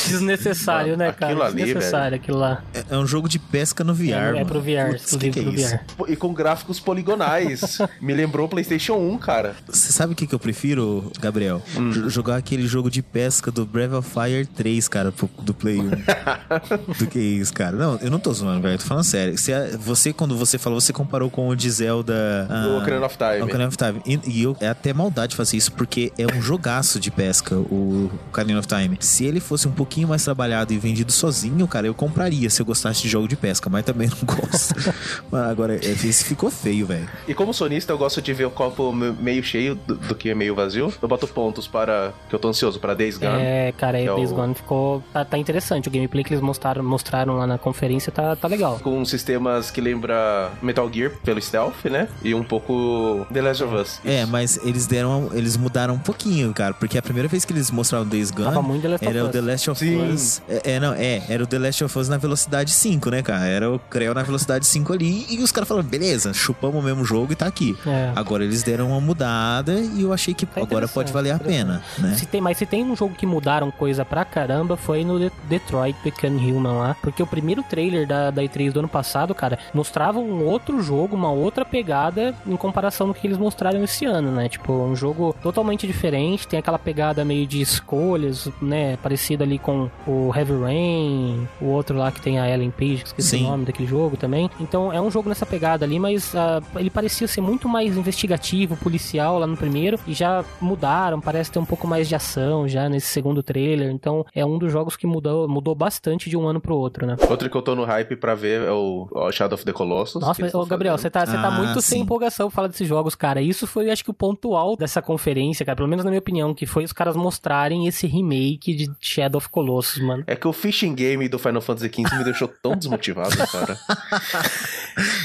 Desnecessário, né, cara? Aquilo ali, Desnecessário aquilo lá. É, é um jogo de pesca no VR, É, é mano. pro VR, Putz, exclusivo que que é pro isso? VR. e com gráficos poligonais. Me lembrou o PlayStation 1, cara. Você sabe o que, que eu prefiro, Gabriel? Hum. Jogar aquele jogo de pesca do Breath of Fire 3, cara, do Play 1. do que isso, cara? Não, eu não tô zoando, velho. Tô falando sério. Você, você, quando você falou, você comparou com o de Zelda. O Ocarina of Time. Ocarina of Time. E, e eu, é até maldade fazer isso, porque é um jogaço de pesca, o Ocarina of Time. Se ele fosse um pouquinho mais trabalhado e vendido sozinho, cara, eu compraria se eu gostasse de jogo de pesca, mas também não gosto. Mas agora, é, esse ficou feio, velho. E como sonista, eu gosto de ver o copo me- meio cheio do, do que meio vazio. Eu boto pontos para. que eu tô ansioso para Days Gone. É, cara, aí Que é Days o- Gone ficou. Tá, tá interessante. O gameplay que eles mostraram, mostraram lá na conferência tá, tá legal. Com sistemas que lembra Metal Gear pelo stealth, né? E um pouco The Last of Us. É, mas eles deram. Eles mudaram um pouquinho, cara. Porque a primeira vez que eles mostraram o Days Gone. Tava muito The Last of Era o Us. The Last of Sim. Us. É, é, não, é. Era o The Last of Us na velocidade 5, né, cara? Era o Creu na velocidade 5 ali. E os caras falaram, beleza, chupamos o mesmo jogo e tá aqui. É. Agora eles deram uma mudada e eu achei que Tá agora pode valer a pena, né? Se tem, mas se tem um jogo que mudaram coisa pra caramba, foi no De- Detroit Become Human lá. Porque o primeiro trailer da, da E3 do ano passado, cara, mostrava um outro jogo, uma outra pegada em comparação do que eles mostraram esse ano, né? Tipo, um jogo totalmente diferente, tem aquela pegada meio de escolhas, né? Parecido ali com o Heavy Rain, o outro lá que tem a Ellen Page, esqueci Sim. o nome daquele jogo também. Então é um jogo nessa pegada ali, mas ah, ele parecia ser muito mais investigativo, policial lá no primeiro, e já mudaram, parece ter um pouco mais de ação já nesse segundo trailer. Então é um dos jogos que mudou, mudou bastante de um ano pro outro, né? Outro que eu tô no hype pra ver é o, Shadow of the Colossus. Nossa, mas, ô, Gabriel, você tá, você tá Ah, muito sem sim. empolgação pra falar desses jogos, cara. Isso foi, acho que, o ponto alto dessa conferência, cara. Pelo menos na minha opinião, que foi os caras mostrarem esse remake de Shadow of Colossus, mano. É que o fishing game do Final Fantasy XV me deixou tão desmotivado, cara.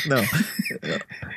Não.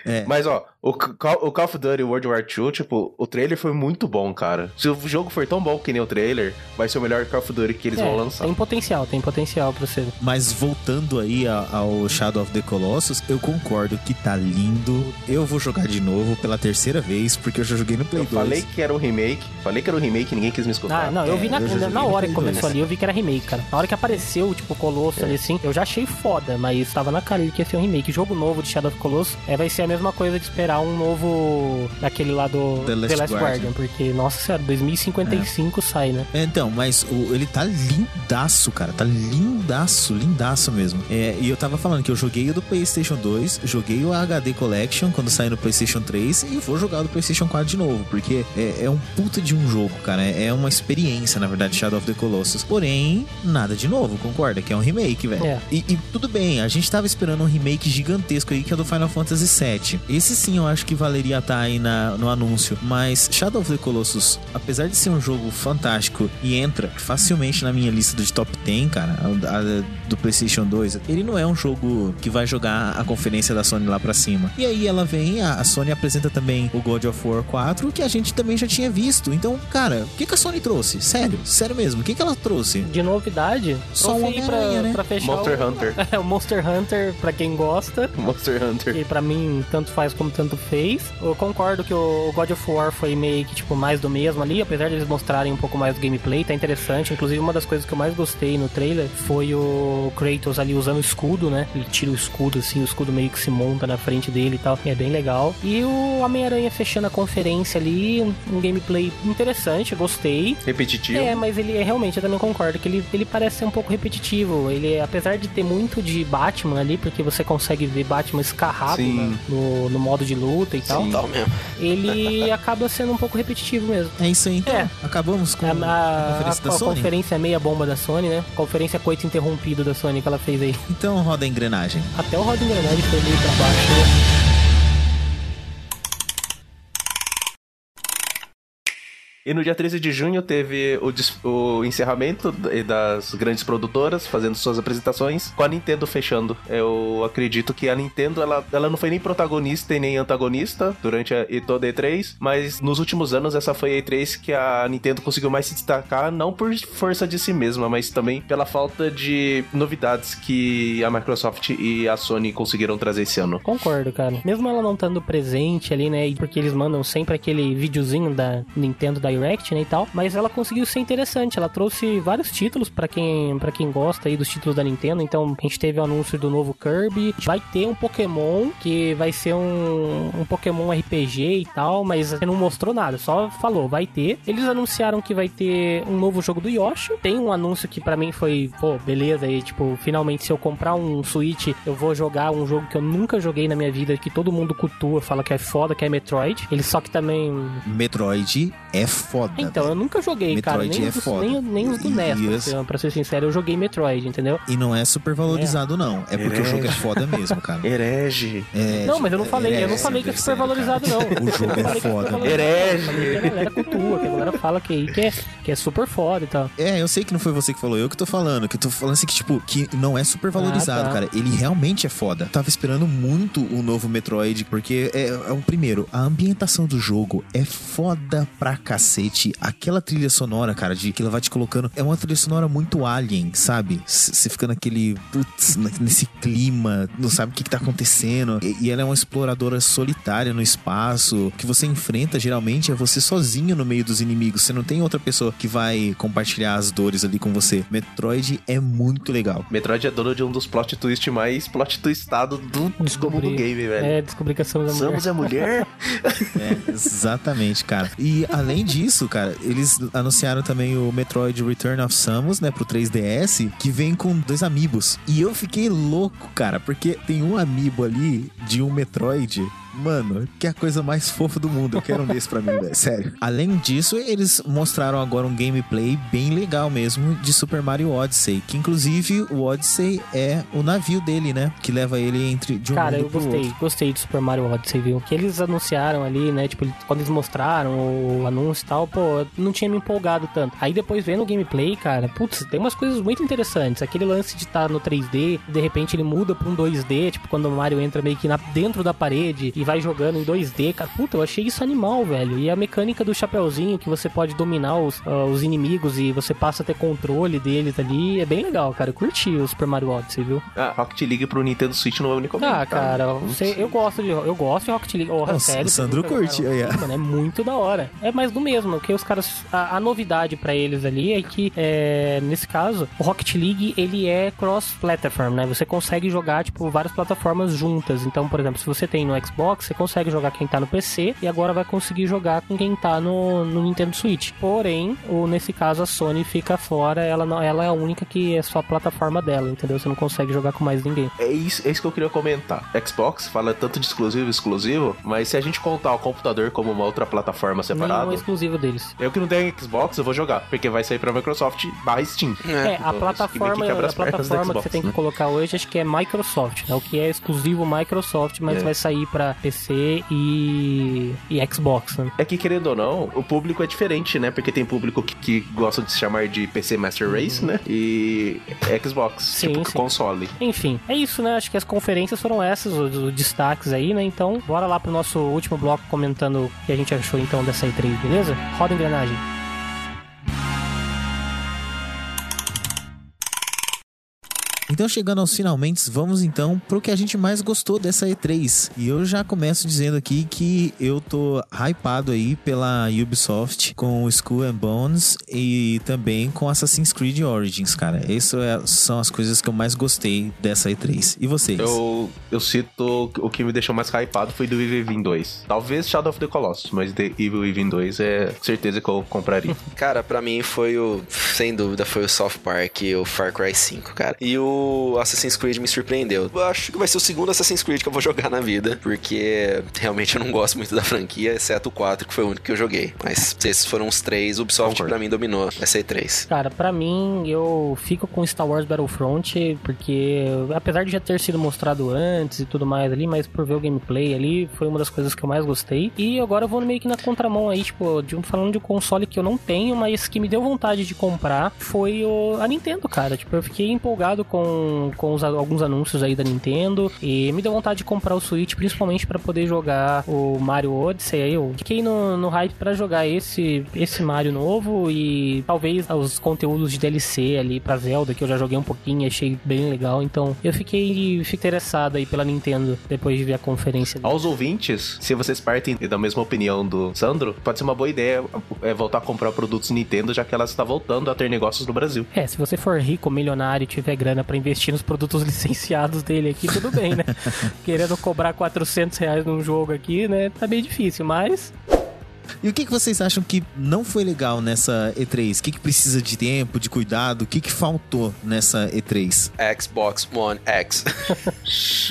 É. Mas, ó, o Call, o Call of Duty World War II, tipo, o trailer foi muito bom, cara. Se o jogo for tão bom que nem o trailer, vai ser o melhor Call of Duty que eles É, vão lançar. Tem potencial, tem potencial pra ser. Mas voltando aí ao Shadow of the Colossus, eu concordo que tá lindo. Eu vou jogar de novo pela terceira vez, porque eu já joguei no Play Eu 2. falei que era um remake, falei que era um remake, ninguém quis me escutar. Ah, não, eu É, vi na, eu na- hora que começou 2. ali, eu vi que era remake, cara. Na hora que apareceu, tipo, o Colosso ali assim, eu já achei foda, mas tava na cara que ia ser um remake. Jogo novo de Shadow of Colossus é, vai ser a mesma coisa de esperar um novo daquele lá do The Last Guardian. porque, nossa senhora, 2055 sai, né? É, Então, mas o- ele tá lindaço, cara. Tá lindaço, lindaço mesmo. É, e eu tava falando que eu joguei o do PlayStation 2, joguei o HD Collection quando sair no PlayStation 3 e vou jogar o do PlayStation 4 de novo, porque é, é um puta de um jogo, cara. É, é uma experiência na verdade, Shadow of the Colossus. Porém, nada de novo, concorda? Que é um remake, velho. É. E, e tudo bem, a gente tava esperando um remake gigantesco aí, que é do Final Fantasy VII. Esse sim eu acho que valeria estar aí na, no anúncio. Mas Shadow of the Colossus, apesar de ser um jogo fantástico e entra facilmente na minha lista de top 10, cara, a- a- do PlayStation 2, ele não é um jogo que vai jogar a conferência da Sony lá pra cima. E aí ela vem, a, a Sony apresenta também o God of War 4, que a gente também já tinha visto. Então, cara, o que, que a Sony trouxe? Sério, sério mesmo, o que, que ela trouxe? De novidade, Só aí pra, né? pra fechar Monster o... Hunter. É, o Monster Hunter, pra quem gosta. Monster Hunter. Que pra mim, tanto faz como tanto fez. Eu concordo que o God of War foi meio que, tipo, mais do mesmo ali, apesar de eles mostrarem um pouco mais do gameplay, tá interessante. Inclusive, uma das coisas que eu mais gostei no trailer foi o Kratos ali usando o escudo, né? Ele tira o escudo, assim, o escudo meio que se monta na frente dele e tal. É bem legal. E o Homem-Aranha fechando a conferência ali, um gameplay interessante, gostei. Repetitivo. É, mas ele é realmente, eu também concordo que ele, ele parece ser um pouco repetitivo. Ele, apesar de ter muito de Batman ali, porque você consegue ver Batman escarrado Sim. né, no, no modo de luta e tal, Total mesmo. ele acaba sendo um pouco repetitivo mesmo. É isso aí, então. É. Acabamos com A, a, a- conferência da a Sony? conferência meia bomba da Sony, né? Conferência coito interrompido da Sony que ela fez aí. Então roda a engrenagem. Até o Rod Engrenagem foi meio pra baixo. né? E no dia 13 de junho teve o, o encerramento das grandes produtoras fazendo suas apresentações, com a Nintendo fechando. Eu acredito que a Nintendo ela, ela não foi nem protagonista e nem antagonista durante a, e toda a E3, mas nos últimos anos essa foi a E3 que a Nintendo conseguiu mais se destacar, não por força de si mesma, mas também pela falta de novidades que a Microsoft e a Sony conseguiram trazer esse ano. Concordo, cara. Mesmo ela não estando presente ali, né? Porque eles mandam sempre aquele videozinho da Nintendo Direct, né, e tal. Mas ela conseguiu ser interessante. Ela trouxe vários títulos pra quem para quem gosta aí dos títulos da Nintendo. Então, a gente teve o anúncio do novo Kirby. Vai ter um Pokémon que vai ser um, um Pokémon RPG e tal, mas não mostrou nada. Só falou, vai ter. Eles anunciaram que vai ter um novo jogo do Yoshi. Tem um anúncio que pra mim foi, pô, beleza. E, tipo, finalmente se eu comprar um Switch, eu vou jogar um jogo que eu nunca joguei na minha vida, que todo mundo cultua, fala que é foda, que é Metroid. Ele só que também. Metroid é foda. Então, eu nunca joguei, cara. Metroid Nem, é dos- foda. nem, nem os do NES, ser, pra ser sincero. Eu joguei Metroid, entendeu? E não é super valorizado, não. É porque o jogo é foda mesmo, cara. Herege. É, Não, mas eu não falei, eu não herege, falei que é super cara. valorizado, não. O jogo é que foda. Herege. A galera cultua, que a galera fala que, que, é, que é super foda e tal. É, eu sei que não foi você que falou, eu que tô falando. Que eu tô falando assim que, tipo, que não é super valorizado, Ah, tá. cara. Ele realmente é foda. Tava esperando muito o novo Metroid, porque é, é o primeiro, a ambientação do jogo é foda pra cacete. Aquela trilha sonora, cara, de que ela vai te colocando. É uma trilha sonora muito alien, sabe? Você fica naquele. Putz, nesse clima, não sabe o que, que tá acontecendo. E, e ela é uma exploradora solitária no espaço. O que você enfrenta geralmente é você sozinho no meio dos inimigos. Você não tem outra pessoa que vai compartilhar as dores ali com você. Metroid é muito legal. Metroid é dono de um dos plot twists mais plot twistado do, do Descobri. mundo game, velho. É, descobri que a Samus é mulher. Samus é mulher? É, exatamente, cara. E além disso, cara, eles anunciaram também o Metroid Return of Samus, né, pro 3DS, que vem com dois amiibos. E eu fiquei louco, cara, porque tem um amiibo ali de um Metroid. Mano, que é a coisa mais fofa do mundo. Eu quero um desse pra mim, velho. Sério. Além disso, eles mostraram agora um gameplay bem legal mesmo de Super Mario Odyssey. Que inclusive o Odyssey é o navio dele, né? Que leva ele entre de um Cara, mundo eu pro gostei, outro. gostei do Super Mario Odyssey, viu? Que eles anunciaram ali, né? Tipo, quando eles mostraram o anúncio e tal, pô, não tinha me empolgado tanto. Aí depois vendo o gameplay, cara, putz, tem umas coisas muito interessantes. Aquele lance de estar no 3D, de repente ele muda pra um 2D, tipo, quando o Mario entra meio que na- dentro da parede e vai jogando em 2D, cara, puta, eu achei isso animal, velho. E a mecânica do chapeuzinho, que você pode dominar os, ah, os inimigos e você passa a ter controle deles ali, é bem legal, cara. Eu curti o Super Mario Odyssey, viu? ah, Rocket League pro Nintendo Switch não é o único Ah, cara, você, eu gosto de eu gosto de Rocket League. Oh, Ah, o sério, o Sandro curte, ó. League, mano, é muito da hora. É mais do mesmo, que os caras a, a novidade pra eles ali é que é, nesse caso, o Rocket League ele é cross platform, né? Você consegue jogar tipo várias plataformas juntas. Então, por exemplo, se você tem no Xbox Xbox, você consegue jogar quem tá no PC e agora vai conseguir jogar com quem tá no, no Nintendo Switch. Porém, o, nesse caso a Sony fica fora, ela, não, ela é a única que é só a plataforma dela, entendeu? Você não consegue jogar com mais ninguém. É isso, é isso que eu queria comentar. Xbox fala tanto de exclusivo, exclusivo, mas se a gente contar o computador como uma outra plataforma separada, Nenhum é exclusivo deles. eu que não tenho Xbox, eu vou jogar, porque vai sair pra Microsoft barra Steam. É, a Então, plataforma, isso que a plataforma que Xbox, você tem que né? colocar hoje, acho que é Microsoft, né? O que é exclusivo Microsoft, mas É. vai sair pra PC e, e Xbox, né? É que, querendo ou não, o público é diferente, né? Porque tem público que, que gosta de se chamar de PC Master Race, né? E Xbox, Sim, tipo sim. console. Enfim, é isso, né? Acho que as conferências foram essas, os, os destaques aí, né? Então, bora lá pro nosso último bloco comentando o que a gente achou então dessa E3, beleza? Roda a engrenagem. Então, chegando aos finalmente, vamos então pro que a gente mais gostou dessa E3. E eu já começo dizendo aqui que eu tô hypado aí pela Ubisoft com o Skull and Bones e também com Assassin's Creed Origins, cara. Essas é- são as coisas que eu mais gostei dessa E3. E vocês? Eu, eu cito o que me deixou mais hypado foi do Evil Within 2. Talvez Shadow of the Colossus, mas The Evil Within 2 é certeza que eu compraria. Cara, pra mim foi o. Sem dúvida, foi o South Park e o Far Cry 5, cara. E o Assassin's Creed me surpreendeu. Eu acho que vai ser o segundo Assassin's Creed que eu vou jogar na vida. Porque realmente eu não gosto muito da franquia, exceto o 4, que foi o único que eu joguei. Mas esses foram os três. O Ubisoft Concordo. pra mim dominou essa E3. Cara, pra mim, eu fico com Star Wars Battlefront, porque apesar de já ter sido mostrado antes e tudo mais ali, mas por ver o gameplay ali, foi uma das coisas que eu mais gostei. E agora eu vou meio que na contramão aí, tipo, de um, falando de um console que eu não tenho, mas que me deu vontade de comprar, foi o, a Nintendo, cara. Tipo, eu fiquei empolgado com, com os- alguns anúncios aí da Nintendo e me deu vontade de comprar o Switch, principalmente pra poder jogar o Mario Odyssey aí. Eu fiquei no, no hype pra jogar esse, esse Mario novo e talvez os conteúdos de DLC ali pra Zelda, que eu já joguei um pouquinho e achei bem legal. Então eu fiquei, fiquei interessado aí pela Nintendo depois de ver a conferência. Aos ouvintes, se vocês partem da mesma opinião do Sandro, pode ser uma boa ideia é, voltar a comprar produtos Nintendo, já que ela está voltando a ter negócios no Brasil. É, se você for rico, milionário e tiver grana pra investir nos produtos licenciados dele aqui, tudo bem, né? Querendo cobrar 400 reais num jogo aqui, né? Tá bem difícil, mas E o que, que vocês acham que não foi legal nessa E3? O que, que precisa de tempo, de cuidado? O que, que faltou nessa E3? Xbox One X.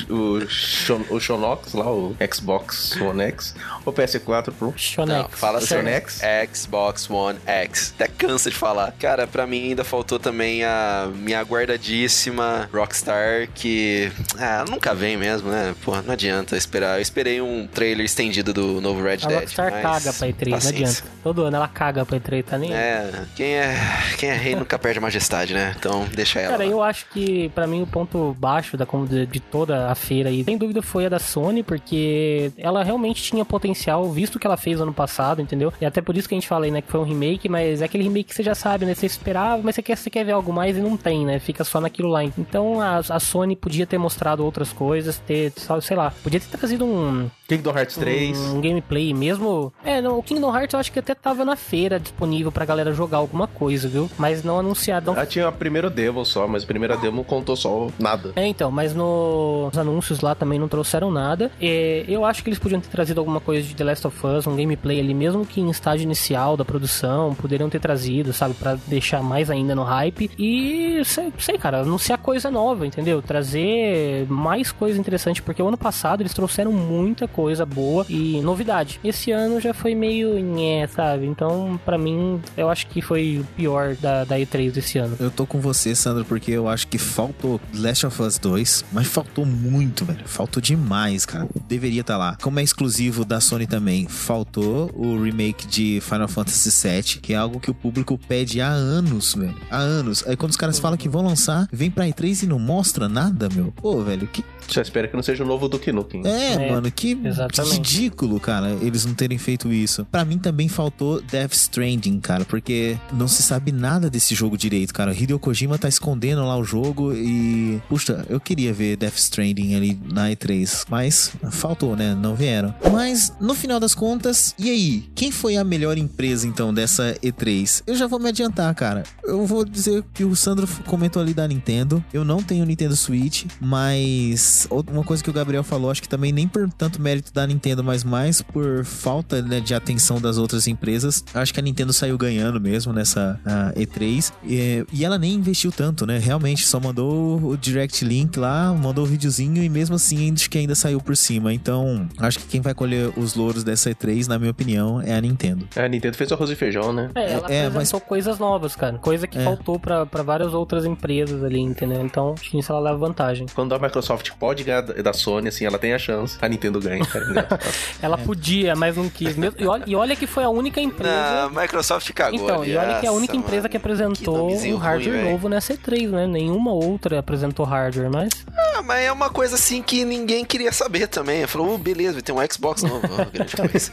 O, Shon- o Shonox lá, o Xbox One X, o PS4 Pro. Shonex. Não, fala O certo. X? Xbox One X. Até cansa de falar. Cara, pra mim ainda faltou também a minha guardadíssima Rockstar, que. Ah, nunca vem mesmo, né? Pô, não adianta esperar. Eu esperei um trailer estendido do novo Red A Dead. Rockstar mas caga pra E3, não paciência. adianta. Todo ano ela caga pra E3, tá nem. É, quem é, quem é rei nunca perde a majestade, né? Então deixa ela. Cara, lá. eu acho que pra mim o ponto baixo da, de, toda a feira aí, sem dúvida foi a da Sony, porque ela realmente tinha potencial, visto o que ela fez ano passado, entendeu? E até por isso que a gente fala aí, né, que foi um remake, mas é aquele remake que você já sabe, né? Você esperava, mas você quer, você quer ver algo mais e não tem, né? Fica só naquilo lá. Então a, a Sony podia ter mostrado outras coisas, ter, sei lá, podia ter trazido um, Kingdom Hearts 3. um gameplay mesmo. É, não, o Kingdom Hearts eu acho que até tava na feira disponível pra galera jogar alguma coisa, viu? Mas não anunciado. Não Ah, tinha a primeira demo só, mas a primeira demo contou só nada. é, então, mas nos anúncios lá também não trouxeram nada. É, eu acho que eles podiam ter trazido alguma coisa de The Last of Us, um gameplay ali, mesmo que em estágio inicial da produção, poderiam ter trazido, sabe, Pra deixar mais ainda no hype. E sei, sei, cara, anunciar coisa nova, entendeu? Trazer mais coisa interessante, porque o ano passado eles trouxeram muita coisa boa e novidade. Esse ano já foi meio nhé, sabe? Então, pra mim, eu acho que foi o pior da, da E3 desse ano. Eu tô com você, Sandro, porque eu acho que faltou Last of Us 2, mas faltou muito, velho. Faltou demais, cara. Deveria estar lá. Como é exclusivo da Sony também, faltou o remake de Final Fantasy VII, que é algo que o público pede há anos, velho. Há anos. Aí quando os caras falam que vão lançar, vem pra E3 e não mostra nada, meu. Pô, velho, que. Só espero que não seja o novo Duke Nukem. É, É, mano, que exatamente. ridículo, cara, eles não terem feito isso. Isso. Pra mim também faltou Death Stranding, cara, porque não se sabe nada desse jogo direito, cara. Hideo Kojima tá escondendo lá o jogo e. Puxa, eu queria ver Death Stranding ali na E3, mas faltou, né? Não vieram. Mas no final das contas, e aí? Quem foi a melhor empresa então dessa E3? Eu já vou me adiantar, cara. Eu vou dizer que o Sandro comentou ali da Nintendo. Eu não tenho Nintendo Switch, mas uma coisa que o Gabriel falou, acho que também nem por tanto mérito da Nintendo, mas mais por falta né, de atenção das outras empresas. Acho que a Nintendo saiu ganhando mesmo nessa E3 e, e, ela nem investiu tanto, né? Realmente só mandou o Direct Link lá, mandou o videozinho e mesmo assim acho que ainda saiu por cima. Então, acho que quem vai colher os louros dessa E3, na minha opinião, é a Nintendo. É, a Nintendo fez arroz e feijão, né? É, ela é, apresentou mas... coisas novas, cara. Coisa que é. faltou para várias outras empresas ali, entendeu? Então, acho que isso ela leva vantagem. Quando a Microsoft pode ganhar da Sony, assim, ela tem a chance. A Nintendo ganha, cara. ela é. podia, mas não quis. Olha, e olha que foi a única empresa. a Microsoft cagou. Então, e olha que é a única empresa mano. que apresentou um hardware ruim, novo nessa E3, né? Nenhuma outra apresentou hardware, mas. Ah, mas é uma coisa assim que ninguém queria saber também. Falou, oh, beleza, vai ter um Xbox novo. Oh, grande coisa.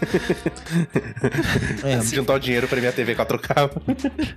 é, assim, juntar o dinheiro pra minha TV 4K.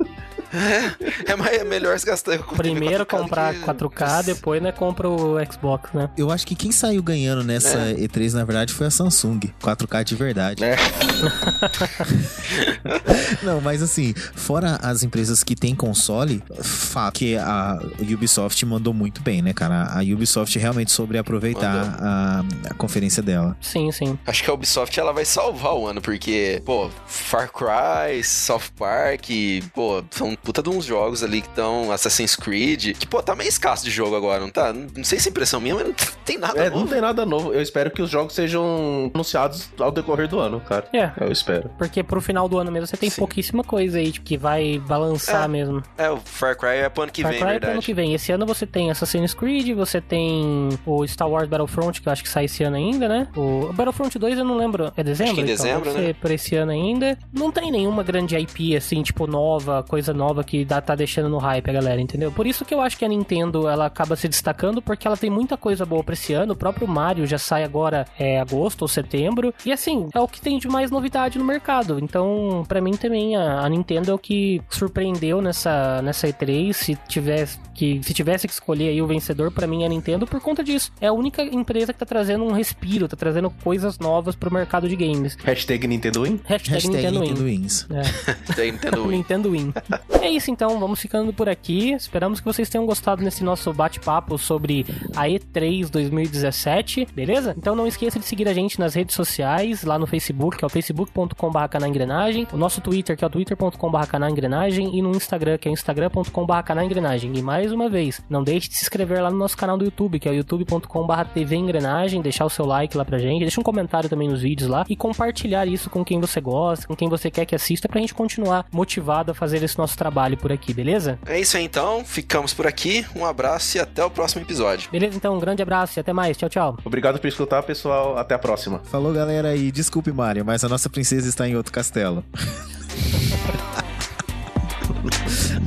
É, é, mais, é melhor se gastar. Primeiro 4K comprar que... 4K, depois né, compra o Xbox, né? Eu acho que quem saiu ganhando nessa é. E3, na verdade, foi a Samsung. 4K de verdade. É. Não, mas assim, fora as empresas que têm console, fato que a Ubisoft mandou muito bem, né, cara? A Ubisoft realmente soube aproveitar a, a, conferência dela. Sim, sim. Acho que a Ubisoft ela vai salvar o ano, porque, pô, Far Cry, South Park, pô, são puta de uns jogos ali que estão Assassin's Creed, que, pô, tá meio escasso de jogo agora, não tá? Não sei se é impressão minha, mas não tem nada é, novo. não tem nada novo. Eu espero que os jogos sejam anunciados ao decorrer do ano, cara. É. Eu espero. Porque pro final do ano mesmo você tem Sim. pouquíssima coisa aí tipo, que vai balançar é, mesmo. É, o Far Cry é pro ano que Far vem, Cry verdade. é pro ano que vem. Esse ano você tem Assassin's Creed, você tem o Star Wars Battlefront, que eu acho que sai esse ano ainda, né? O Battlefront 2 eu não lembro, é dezembro? Acho que em então, dezembro, né? Por esse ano ainda. Não tem nenhuma grande IP, assim, tipo, nova, coisa nova que dá, tá deixando no hype a galera, entendeu? Por isso que eu acho que a Nintendo, ela acaba se destacando, porque ela tem muita coisa boa pra esse ano. O próprio Mario já sai agora é agosto ou setembro. E assim, é o que tem de mais novidade no mercado. Então, para mim também, a, a, Nintendo é o que surpreendeu nessa, nessa E3. Se tivesse que, se tivesse que escolher aí o vencedor, para mim é a Nintendo por conta disso. É a única empresa que tá trazendo um respiro, tá trazendo coisas novas pro mercado de games. Hashtag Nintendo Win? Hashtag, Hashtag Nintendo, Nintendo Win. Wins. É. Nintendo Win. Nintendo Win. é isso então, vamos ficando por aqui. Esperamos que vocês tenham gostado nesse nosso bate-papo sobre a E3 2017, beleza? Então não esqueça de seguir a gente nas redes sociais, lá no Facebook, que é o facebook.com.br engrenagem, o nosso Twitter, que é o twitter.com.br engrenagem, e no Instagram, que é instagram.com.br engrenagem. E mais uma vez, não deixe de se inscrever lá no nosso canal do YouTube, que é o youtube.com.br engrenagem, deixar o seu like lá pra gente, deixa um comentário também nos vídeos lá e compartilhar isso com quem você gosta, com quem você quer que assista, pra gente continuar motivado a fazer esse nosso trabalho por aqui, beleza? É isso aí então, ficamos por aqui, um abraço e até o próximo episódio. Beleza, então, um grande abraço e até mais, tchau, tchau. Obrigado por escutar, pessoal, até a próxima. Falou, galera, e desculpe, Mario, mas a nossa princesa está em outro castelo.